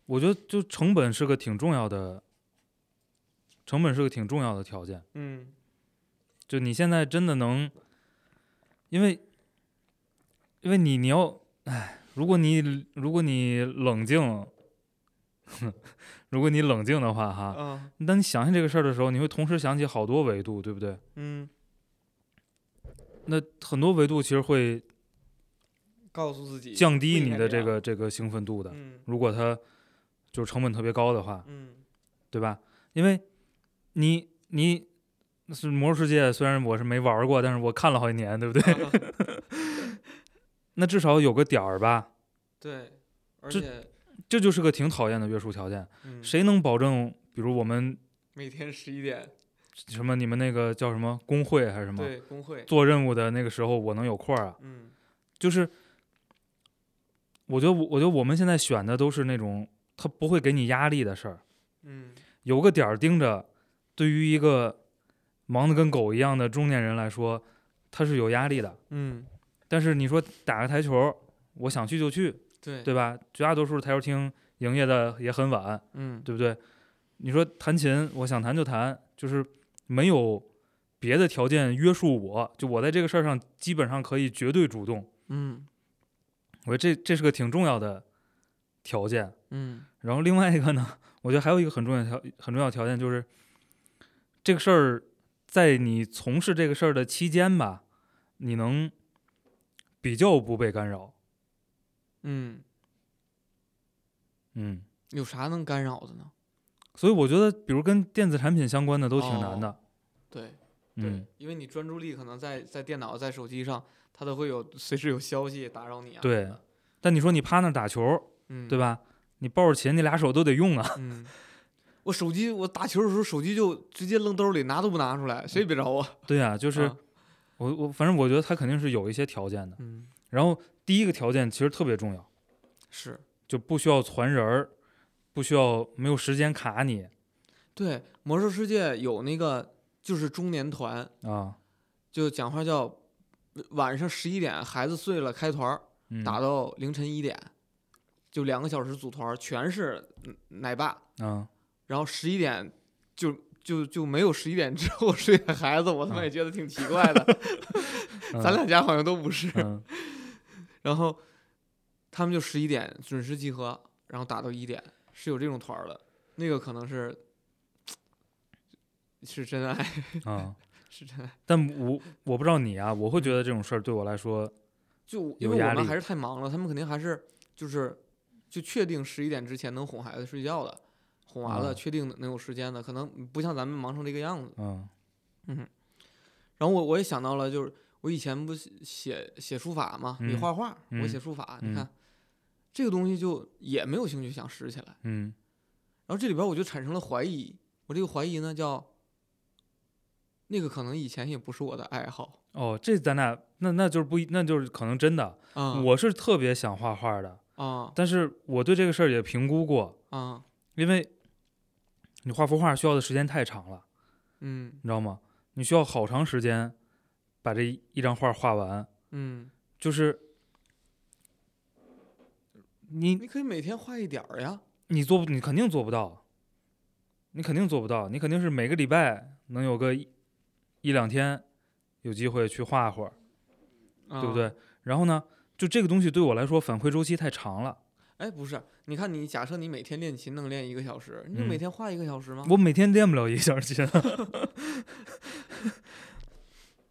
我觉得就成本是个挺重要的，成本是个挺重要的条件。嗯就你现在真的能，因为，因为你你要，哎，如果你如果你冷静，如果你冷静的话哈，啊当你想起这个事儿的时候，你会同时想起好多维度，对不对？嗯，那很多维度其实会告诉自己降低你的这个这个兴奋度的。嗯如果它就是成本特别高的话，嗯对吧？因为你你是魔兽世界，虽然我是没玩儿过，但是我看了好几年，对不对？啊 那至少有个点儿吧，对，而且这就是个挺讨厌的约束条件。嗯谁能保证，比如我们每天十一点什么你们那个叫什么工会还是什么对工会做任务的那个时候，我能有空儿啊？嗯就是我觉得我我觉得我们现在选的都是那种他不会给你压力的事儿，嗯有个点儿盯着，对于一个忙得跟狗一样的中年人来说，他是有压力的。嗯但是你说打个台球，我想去就去，对对吧？绝大多数台球厅营业的也很晚，嗯对不对？你说弹琴，我想弹就弹，就是没有别的条件约束我，就我在这个事儿上基本上可以绝对主动。嗯我觉得这这是个挺重要的条件。嗯然后另外一个呢，我觉得还有一个很重要的条很重要的条件就是，这个事儿在你从事这个事儿的期间吧，你能比较不被干扰。嗯，嗯，有啥能干扰的呢？所以我觉得，比如跟电子产品相关的都挺难的。对对嗯，，因为你专注力可能在在电脑、在手机上，它都会有随时有消息打扰你啊。对但你说你趴那儿打球，嗯，对？吧？你抱着琴，你俩手都得用啊。嗯，我手机我打球的时候，手机就直接扔兜里，拿都不拿出来，谁也别找我。对呀、就是、啊我我反正我觉得他肯定是有一些条件的。嗯，然后第一个条件其实特别重要，是就不需要传人儿，不需要没有时间卡你对。魔兽世界有那个就是中年团，啊。就讲话叫晚上十一点孩子睡了开团儿，嗯，打到凌晨一点，就两个小时组团儿，全是嗯奶爸，啊，然后十一点就就就没有十一点之后睡的孩子，我他妈啊也觉得挺奇怪的。咱俩家好像都不是。嗯然后他们就十一点准时集合，然后打到一点，是有这种团儿的。那个可能是是真爱，啊，是真爱。但我我不知道你啊，我会觉得这种事儿对我来说，就因为我们还是太忙了，他们肯定还是就是就确定十一点之前能哄孩子睡觉的，哄完了啊确定能有时间的，可能不像咱们忙成这个样子。嗯然后我我也想到了，就是我以前不写写写书法嘛，你嗯画画，我嗯写书法，嗯你看这个东西就也没有兴趣想拾起来。嗯然后这里边我就产生了怀疑，我这个怀疑呢叫，那个可能以前也不是我的爱好哦，这咱俩那那就是不一，那就是可能真的。啊，我是特别想画画的，啊但是我对这个事儿也评估过，啊因为你画幅画需要的时间太长了，嗯你知道吗？你需要好长时间把这一一张画画完，嗯，就是你你可以每天画一点儿呀，你做不，你肯定做不到，你肯定做不到，你肯定是每个礼拜能有个一一两天有机会去画会儿，对不啊对？？然后呢，就这个东西对我来说反馈周期太长了，哎，不是，你看你假设你每天练琴能练一个小时，你就嗯每天画一个小时吗？我每天练不了一个小时琴，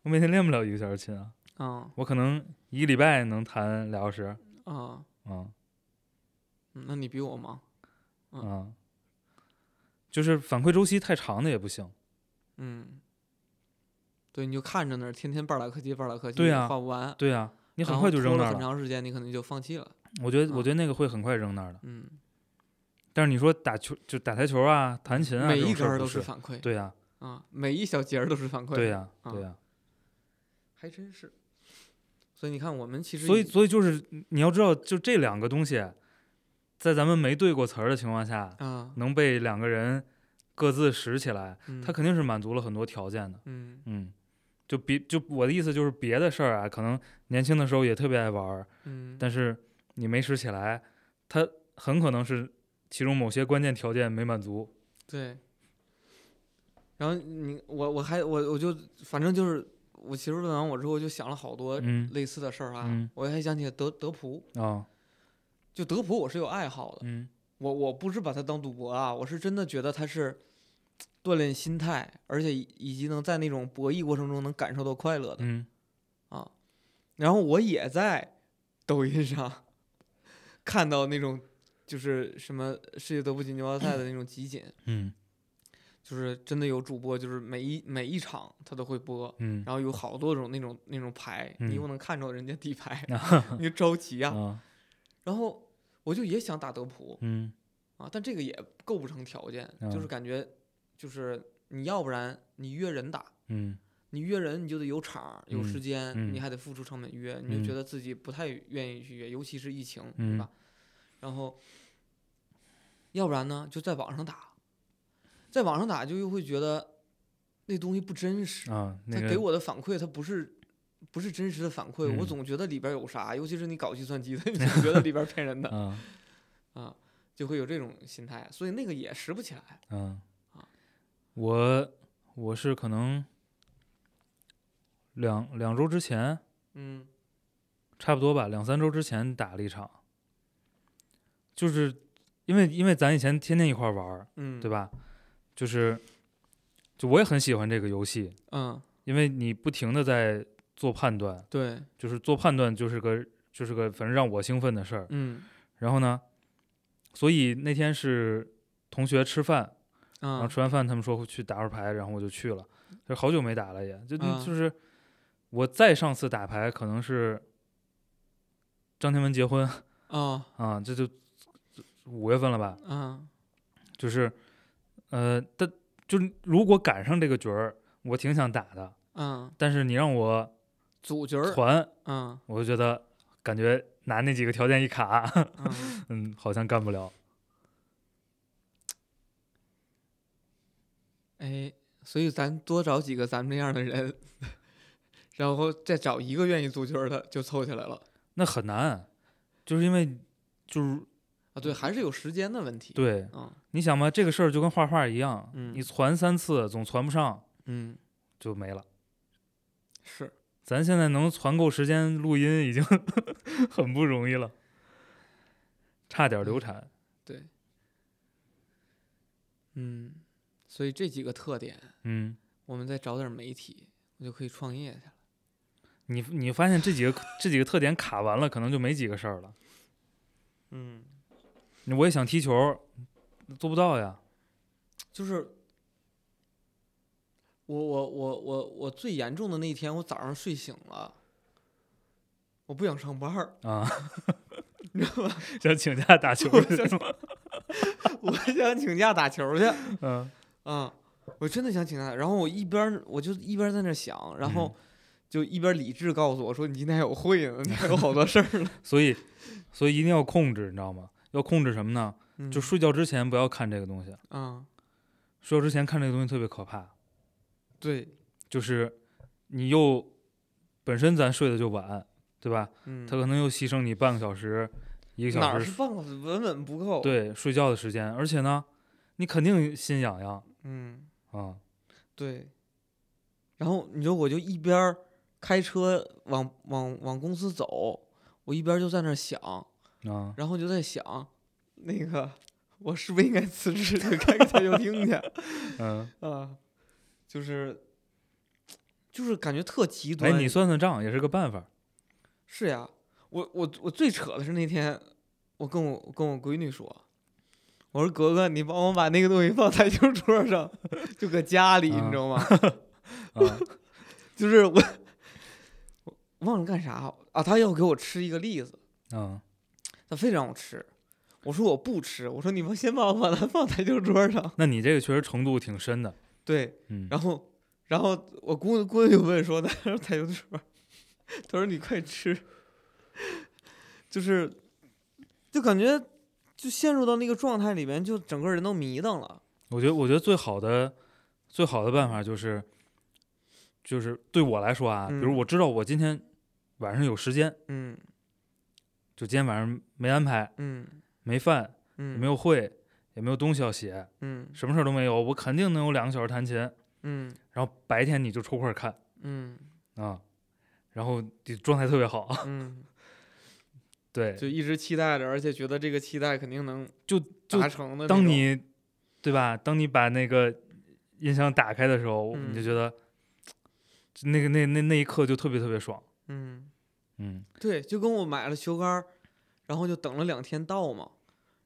我每天练不了一个小时琴啊，啊我可能一个礼拜能弹俩小时，啊，嗯。嗯那你比我忙，嗯。嗯，就是反馈周期太长的也不行，嗯，对，你就看着那儿，天天半拉课接半拉课接，对呀画不完，对呀、你很快就扔那儿了，很长时间，你可能就放弃了，我觉得我啊觉得那个会很快扔那儿的。嗯，但是你说打球就打台球啊、弹琴啊，每一根儿都是反馈，对呀、啊，每一小节儿都是反馈，对呀、啊对呀、还真是。所以你看，我们其实所以所以就是你要知道，就这两个东西，在咱们没对过词儿的情况下，啊，能被两个人各自拾起来，嗯它肯定是满足了很多条件的。嗯嗯，就别就我的意思就是别的事儿啊，可能年轻的时候也特别爱玩儿，嗯，但是你没拾起来，他很可能是其中某些关键条件没满足。对。然后你我我还我我就反正就是我其实问完我之后就想了好多嗯。类似的事儿啊，嗯。我还想起德德普，啊，就德普我是有爱好的，嗯。我我不是把它当赌博啊，我是真的觉得它是锻炼心态，而且以以及能在那种博弈过程中能感受到快乐的嗯。啊。然后我也在抖音上看到那种就是什么世界德普锦标赛的那种集锦，嗯就是真的有主播，就是每一每一场他都会播，嗯。然后有好多种那种那种牌，你嗯。又能看着人家底牌，啊你就着急啊。啊。然后我就也想打德普，嗯。啊，但这个也构不成条件，就是嗯感觉就是你要不然你约人打，嗯。你约人你就得有场儿有时嗯间，你。嗯还得付出成本约，你就觉嗯得自己不太愿意去约，尤其是疫情，对。嗯吧？然后要不然呢就在网上打，在网上打就又会觉得那东西不真实，啊，那他给我的反馈他不是。不是真实的反馈，我嗯总觉得里边有啥，尤其是你搞计算机的，你总觉得里边儿骗人的，啊啊，就会有这种心态，所以那个也拾不起来。嗯啊，我我是可能两两周之前，嗯差不多吧，两三周之前打了一场，就是因为因为咱以前天天一块玩儿，嗯，对吧？就是就我也很喜欢这个游戏，嗯。因为你不停的在做判断，对，就是做判断就是个就是个反正让我兴奋的事儿。嗯。然后呢，所以那天是同学吃饭，然后啊吃完饭他们说会去打会儿牌，然后我就去了，就好久没打了也，就啊就是我再上次打牌可能是张天文结婚啊啊，这就五月份了吧，嗯。就是呃，但就是如果赶上这个局儿，我挺想打的，嗯，但是你让我组局儿，团，嗯我就觉得感觉拿那几个条件一卡，嗯，嗯，好像干不了。哎，所以咱多找几个咱们这样的人，然后再找一个愿意组局儿的，就凑起来了。那很难，就是因为就是啊，对，还是有时间的问题。，对，嗯你想吧，这个事儿就跟画画一样，嗯你传三次总传不上嗯，就没了。是，咱现在能攒够时间录音已经 很不容易了，差点流产。对，嗯，所以这几个特点，嗯，我们再找点媒体，我就可以创业去了。你你发现这几个这几个特点卡完了，可能就没几个事儿了。嗯，我也想踢球，做不到呀。就是我我我我我最严重的那一天，我早上睡醒了，我不想上班儿，啊，你知道吗？想请假打球我去是吗？我想请假打球去。嗯啊，我真的想请假，然后我一边儿我就一边儿在那儿想，然后就一边理智告诉我说：“你今天还有会呢，你还有好多事儿呢。所以所以一定要控制，你知道吗？要控制什么呢？嗯”就睡觉之前不要看这个东西，啊，睡觉之前看这个东西特别可怕。对，就是你又本身咱睡得就晚，对吧？嗯，他可能又牺牲你半个小时、一个小时哪是半个稳稳不够？，对睡觉的时间，而且呢，你肯定心痒痒嗯，啊。对。然后你说我就一边儿开车往往往公司走，我一边儿就在那想，啊，然后就在想，那个我是不是应该辞职去开个台球厅去？嗯，啊，就是就是感觉特极哎，端。你算算账也是个办法。是呀，我我我最扯的是那天，我跟我跟我闺女说，我说格格，你帮我把那个东西放台球桌上，就搁家里，你知道吗？啊，就是我 我忘了干啥啊，他要给我吃一个栗子，嗯，他非得让我吃。我说我不吃，我说你们先帮我把它放台球桌上。那你这个确实程度挺深的。对，嗯，然后然后我姑姑娘就问说，他说台球桌，他说你快吃，就是就感觉就陷入到那个状态里面，就整个人都迷瞪了。我觉得，我觉得最好的最好的办法就是，就是对我来说啊，比如嗯我知道我今天晚上有时间，嗯就今天晚上没安排，嗯没饭，嗯，也没有会，也没有东西要写，嗯什么事儿都没有，我肯定能有两个小时弹琴。嗯然后白天你就抽空看嗯啊，然后你状态特别好。嗯，对，就一直期待着，而且觉得这个期待肯定能就就达成的。当你对吧？当你把那个音箱打开的时候，你就嗯觉得那个那那那一刻就特别特别爽。嗯。嗯。对，就跟我买了球杆儿，然后就等了两天到嘛，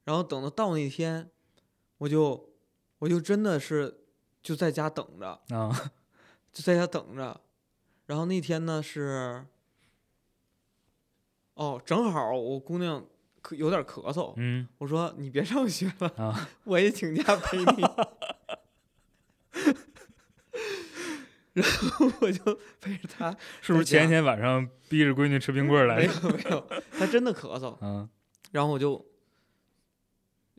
然后等到到那天，我就我就真的是就在家等着，啊就在家等着，然后那天呢是，哦，正好我姑娘咳有点咳嗽，嗯。我说你别上学了，啊。我也请假陪你。然后我就陪着他，是不是前一天晚上逼着闺女吃冰棍儿来没着？有没有，她真的咳嗽，嗯然后我就，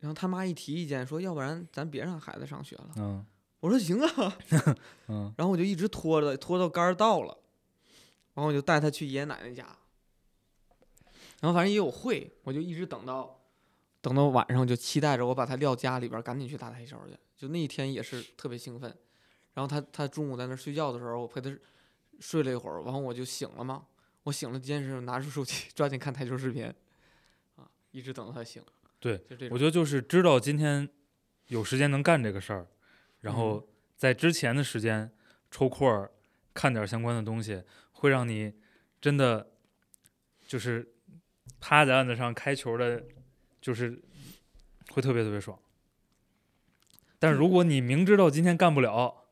然后他妈一提意见说，要不然咱别让孩子上学了。嗯我说行啊，嗯然后我就一直拖着，拖到杆儿到了，然后我就带他去爷爷奶奶家，然后反正也有会，我就一直等到，等到晚上就期待着我把他撂家里边儿，赶紧去打台球去。就那一天也是特别兴奋，然后他他中午在那儿睡觉的时候，我陪他睡了一会儿，然后我就醒了嘛，我醒了第一件事拿出手机 抓紧看台球视频，啊，一直等到他醒。对，我觉得就是知道今天有时间能干这个事儿，然后在之前的时间抽空儿看点儿相关的东西，会让你真的就是趴在案子上开球的，就是会特别特别爽。但是如果你明知道今天干不了，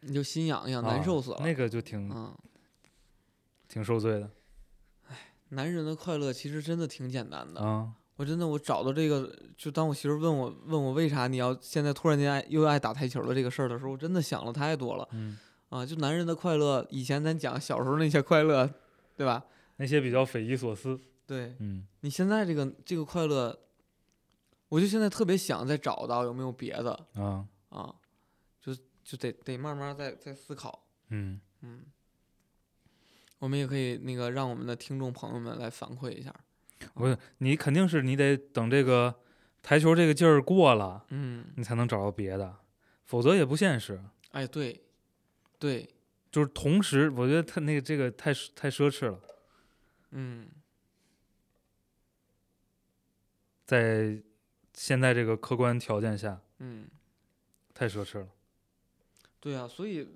你就心痒痒，啊难受死了。那个就挺嗯，挺受罪的哎男人的快乐其实真的挺简单的。啊。我真的我找到这个，就当我媳妇儿问我问我为啥你要现在突然间爱又爱打台球的这个事儿的时候，我真的想了太多了嗯，啊！就男人的快乐，以前咱讲小时候那些快乐，对吧？那些比较匪夷所思。对嗯你现在这个这个快乐，我就现在特别想再找到有没有别的啊啊，就就得得慢慢再再思考。嗯嗯，我们也可以那个让我们的听众朋友们来反馈一下。不是你肯定是你得等这个台球这个劲儿过了，嗯，你才能找到别的，否则也不现实。哎，对，对，就是同时，我觉得他那个这个太太奢侈了，嗯，在现在这个客观条件下，嗯。太奢侈了。对啊，所以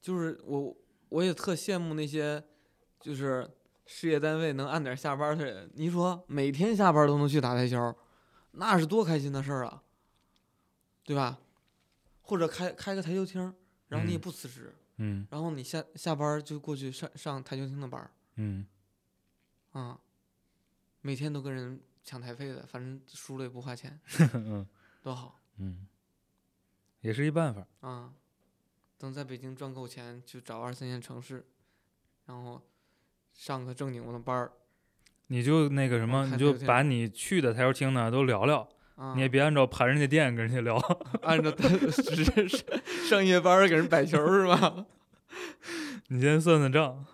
就是我我也特羡慕那些就是事业单位能按点下班的人。你说每天下班都能去打台球，那是多开心的事儿啊，对吧？或者开开个台球厅，然后你也嗯不辞职，嗯然后你下下班就过去上上台球厅的班儿嗯啊，每天都跟人抢台费的，反正输了也不花钱，嗯多好嗯，也是一办法。啊！等在北京赚够钱，去找二三线城市，然后上个正经的班儿你就那个什么，你就把你去的台球厅呢都聊聊，啊。你也别按照盘人家店跟人家聊。按照他是是上夜班给人摆球是吧？你先算算账。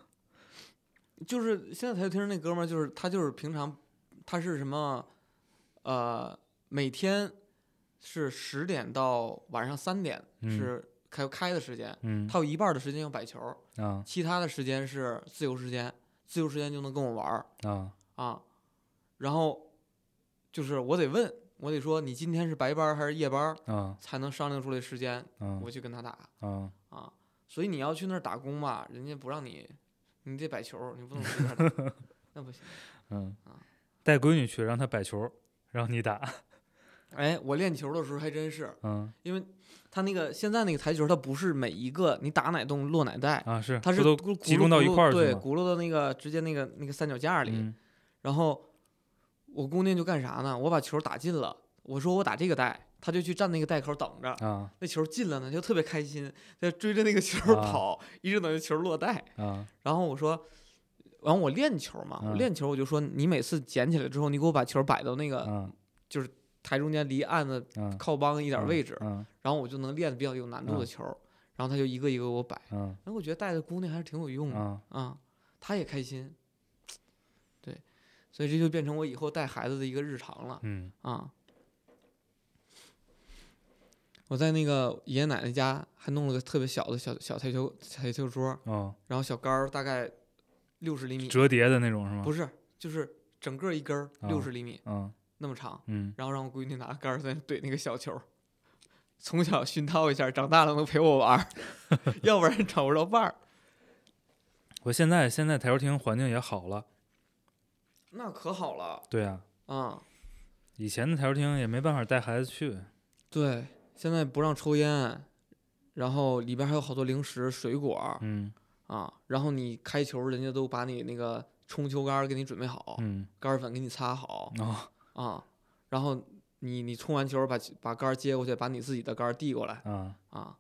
就是现在台球厅那哥们儿，就是他就是平常他是什么呃每天是十点到晚上三点嗯是开开的时间，嗯他有一半的时间要摆球，啊其他的时间是自由时间，自由时间就能跟我玩儿啊啊。然后就是我得问，我得说你今天是白班还是夜班，啊才能商量出来时间，啊我去跟他打。啊！啊，所以你要去那儿打工吧，人家不让你，你得摆球，你不能随便打，那不行。嗯啊，带闺女去让她摆球，让你打。哎，我练球的时候还真是，嗯因为他那个现在那个台球，它不是每一个你打哪洞落哪带，啊是，它是不都轱集中到一块儿去对，吗轱辘到那个直接那个那个三脚架里。嗯然后我姑娘就干啥呢？我把球打进了，我说我打这个带，她就去站那个袋口等着。啊那球进了呢，就特别开心，就追着那个球啊跑，一直等着球落袋。啊然后我说，完我练球嘛，我嗯练球我就说，你每次捡起来之后，你给我把球摆到那个啊台中间离案子啊靠帮一点位置，嗯然后我就能练比较有难度的嗯球。然后他就一个一个给我摆，嗯然后我觉得带着姑娘还是挺有用的啊啊，她也开心。对，所以这就变成我以后带孩子的一个日常了嗯啊。我在那个爷爷奶奶家还弄了个特别小的小小台球台球桌，哦，然后小杆儿大概六十厘米，折叠的那种是吗？不是，就是整个一根六十厘米嗯那么长，嗯。然后让我闺女拿杆儿在那怼那个小球儿，从小熏陶一下，长大了能陪我玩儿，要不然找不着伴儿。我现在现在台球厅环境也好了，那可好了。对啊，啊、以前的台球厅也没办法带孩子去，对，现在不让抽烟，然后里边还有好多零食、水果嗯。啊，然后你开球，人家都把你那个冲球杆儿给你准备好，嗯杆儿粉给你擦好哦啊，然后你你冲完球儿把把杆儿接过去，把你自己的杆儿递过来啊啊，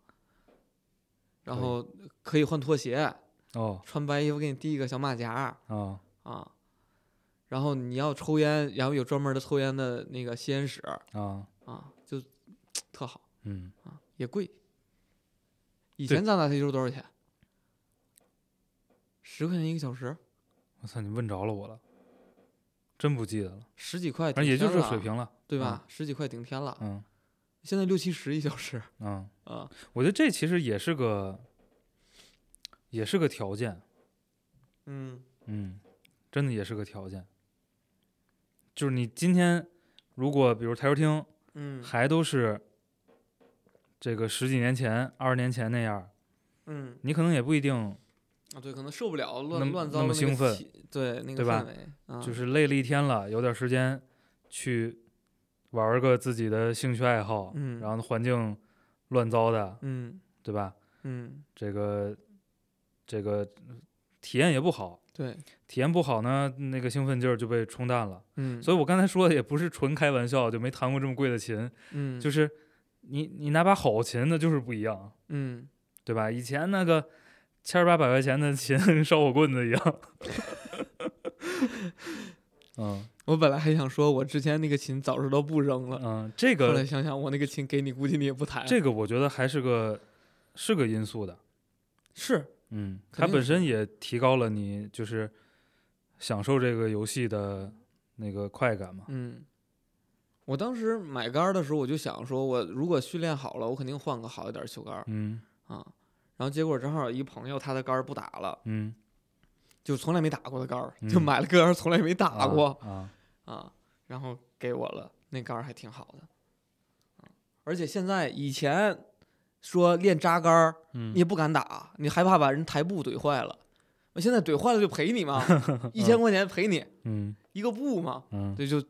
然后可以换拖鞋，哦穿白衣服给你递一个小马甲啊哦啊，然后你要抽烟，然后有专门的抽烟的那个吸烟室啊啊，就特好嗯啊，也贵。以前咱打台球多少钱？十块钱一个小时，我操，你问着了我了，真不记得了，十几块，反正也就是水，平了，对吧？十几块顶天了，嗯。现在六七十一小时嗯，啊，我觉得这其实也是个也是个条件，嗯。嗯，真的也是个条件，就是你今天如果比如台球厅嗯。还都是这个十几年前、二十年前那样儿，嗯你可能也不一定啊，对，可能受不了乱乱糟的那那么兴奋，对那个对吧氛围，啊、就是累了一天了，有点时间去玩个自己的兴趣爱好，嗯然后环境乱糟的，嗯对吧？嗯，这个这个体验也不好，对，体验不好呢，那个兴奋劲儿就被冲淡了。嗯，所以我刚才说的也不是纯开玩笑，就没弹过这么贵的琴，嗯就是你你拿把好琴，那就是不一样，嗯对吧？以前那个千儿八百块钱的琴跟 烧火棍子一样。嗯我本来还想说，我之前那个琴早知道不扔了，嗯，这个后来想想，我那个琴给你，估计你也不弹。这个我觉得还是个是个因素的，是，嗯，它本身也提高了你就是享受这个游戏的那个快感嘛。嗯，我当时买杆儿的时候，我就想说，我如果训练好了，我肯定换个好一点儿球杆儿嗯啊。然后结果正好有一朋友他的杆儿不打了，嗯，就从来没打过的杆儿，就嗯买了个杆儿从来没打啊过啊，啊，然后给我了，那杆儿还挺好的。啊。而且现在以前说练扎杆儿，嗯。你也不敢打，你害怕把人台布怼坏了。我现在怼坏了就赔你嘛，一千块钱赔你嗯。一个布嘛，嗯。对，就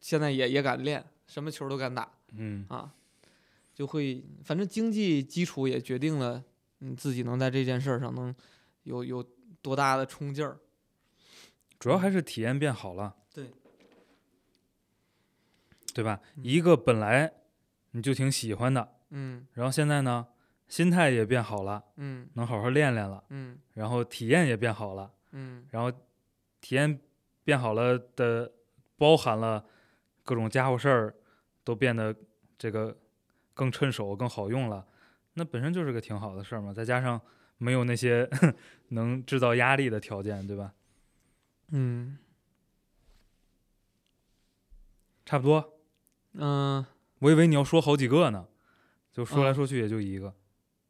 现在也也敢练，什么球都敢打嗯。啊，就会反正经济基础也决定了你自己能在这件事儿上能有有多大的冲劲儿。主要还是体验变好了，对，对吧？嗯一个本来你就挺喜欢的，嗯然后现在呢，心态也变好了，嗯能好好练练了，嗯然后体验也变好了，嗯然后体验变好了的，包含了各种家伙事儿都变得这个更趁手、更好用了，那本身就是个挺好的事儿嘛。再加上没有那些 能制造压力的条件，对吧？嗯差不多。嗯我以为你要说好几个呢，就说来啊说去也就一个。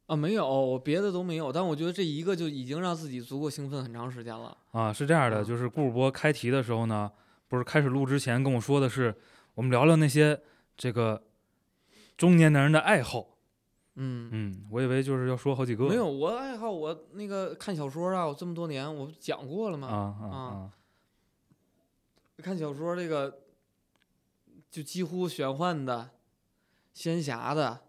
啊，没有，我别的都没有，但我觉得这一个就已经让自己足够兴奋很长时间了。啊，是这样的，啊就是顾主播开题的时候呢，不是开始录之前跟我说的是，我们聊聊那些这个中年男人的爱好。嗯，嗯，我以为就是要说好几个。没有，我爱好我那个看小说啊，我这么多年我不讲过了吗？啊啊啊啊！看小说这个，就几乎玄幻的、仙侠的，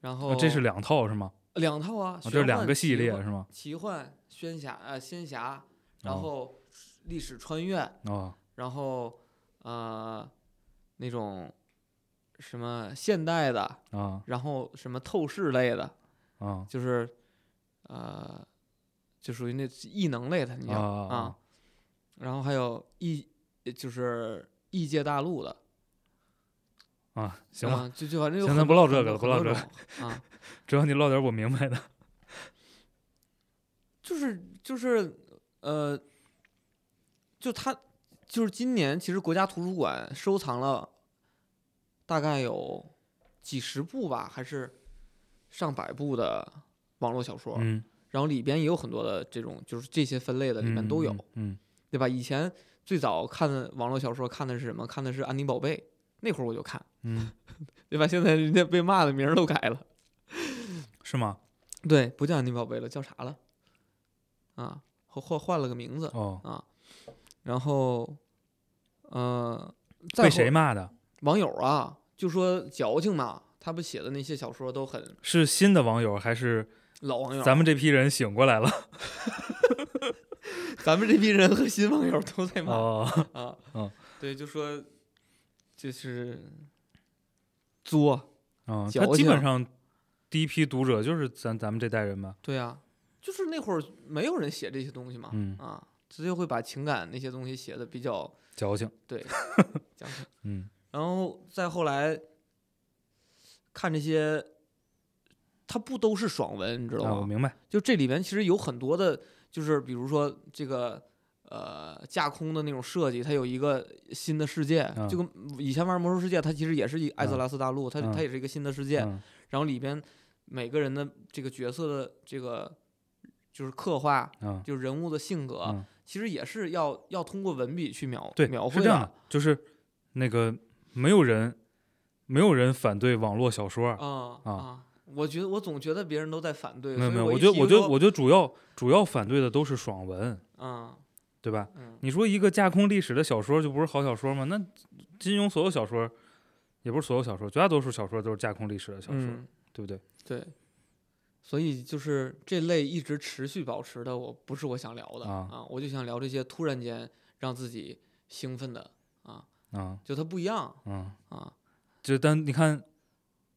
然后、啊这是两套是吗？两套啊，啊，这是两个系列是吗？奇幻、仙侠呃仙侠，然哦后历史穿越，哦然后呃那种什么现代的，啊然后什么透视类的，啊就是呃就属于那异能类的，你啊叫啊啊！然后还有异就是异界大陆的，啊，行吧，啊，就就反正就行咱不唠这个不唠这个啊，只要你唠点我明白的。就是就是呃，就他就是今年其实国家图书馆收藏了大概有几十部吧，还是上百部的网络小说，嗯，然后里边也有很多的这种就是这些分类的里面都有，嗯。对吧？以前最早看的网络小说看的是什么？看的是安妮宝贝，那会儿我就看，嗯，对吧？现在人家被骂的名儿都改了。是吗？对，不叫安妮宝贝了，叫啥了？啊，换换换了个名字哦，啊。然后，呃，再被谁骂的？网友啊，就说矫情嘛，他不写的那些小说都很是新的网友还是老网友。咱们这批人醒过来了？咱们这批人和新网友都在骂、哦，啊。嗯对，就说就是作，嗯，矫他基本上第一批读者就是咱咱们这代人吧？对啊，就是那会儿没有人写这些东西嘛，嗯，啊，直接会把情感那些东西写的比较矫情。对 讲究。嗯然后再后来看这些，它不都是爽文，你知道啊，吗？我明白。就这里面其实有很多的，就是比如说这个呃架空的那种设计，它有一个新的世界，嗯就跟以前玩魔兽世界，它其实也是一艾泽嗯拉斯大陆，它嗯它也是一个新的世界，嗯然后里边每个人的这个角色的这个就是刻画，嗯就是人物的性格，嗯，其实也是要要通过文笔去描，描绘是这样的，就是那个没有人没有人反对网络小说，啊啊。啊，我觉得我总觉得别人都在反对，没有没有，我我觉得我觉得我觉得主要主要反对的都是爽文，嗯对吧？嗯你说一个架空历史的小说就不是好小说吗？那金庸所有小说，也不是所有小说，绝大多数小说都是架空历史的小说，嗯，对不对？对，所以就是这类一直持续保持的，我不是我想聊的啊我就想聊这些突然间让自己兴奋的啊，啊。就它不一样嗯，啊，就但你看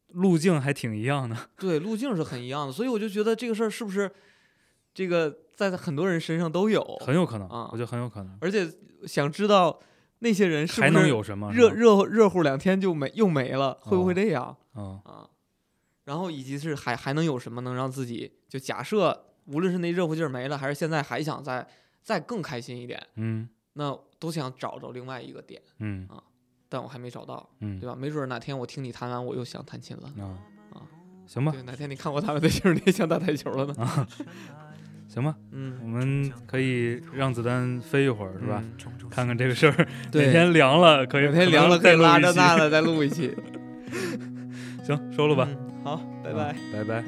路径还挺一样的，对，路径是很一样的，所以我就觉得这个事儿是不是这个在很多人身上都有，很有可能，啊。我觉得很有可能，而且想知道那些人是还能有什么？热热热乎两天就没又没了，会不会哦这样？嗯啊，然后以及是还还能有什么能让自己就假设，无论是那热乎劲儿没了，还是现在还想再再更开心一点，嗯那都想找着另外一个点，嗯啊但我还没找到，嗯对吧？没准儿哪天我听你弹完，我又想弹琴了。啊啊行吧对，哪天你看我弹完台球，你也想打台球了呢？啊行吧，嗯我嗯，们可以让子弹飞一会儿，是吧？嗯？看看这个事儿哪对，天凉了，可以哪天凉了可以拉着娜娜再录一期，行，收了吧，嗯好，拜啊拜。拜拜。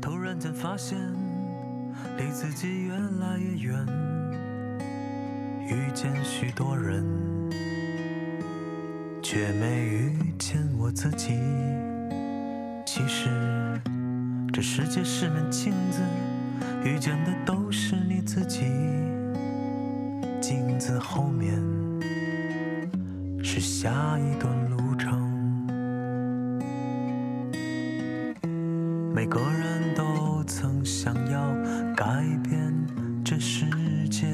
突然间发现，离自己越来越远，遇见许多人，却没遇见我自己。其实，这世界是面镜子，遇见的都是你自己。镜子后面是下一段路程。每个人都曾想要改变这世界，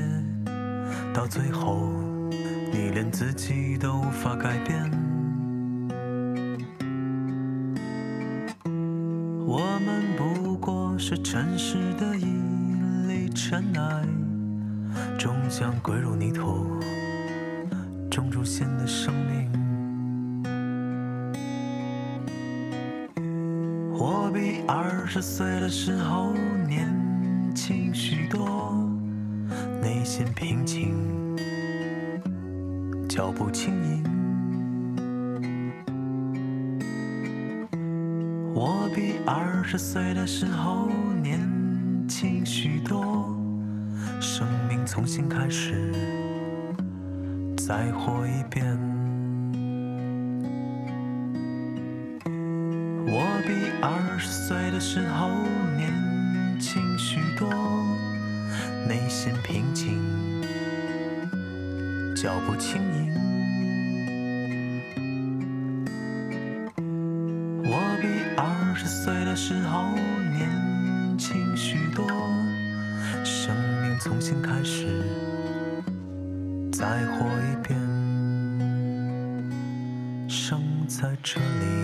到最后你连自己都无法改变。我们不过是尘世的一粒尘埃，终将归入泥土，种出新的生命。我比二十岁的时候年轻许多，心平静，脚步轻盈。我比二十岁的时候年轻许多，生命重新开始，再活一遍。我比二十岁的时候年轻许多，内心平静，脚步轻盈。我比二十岁的时候年轻许多，生命重新开始，再活一遍。生在这里。也死在这里。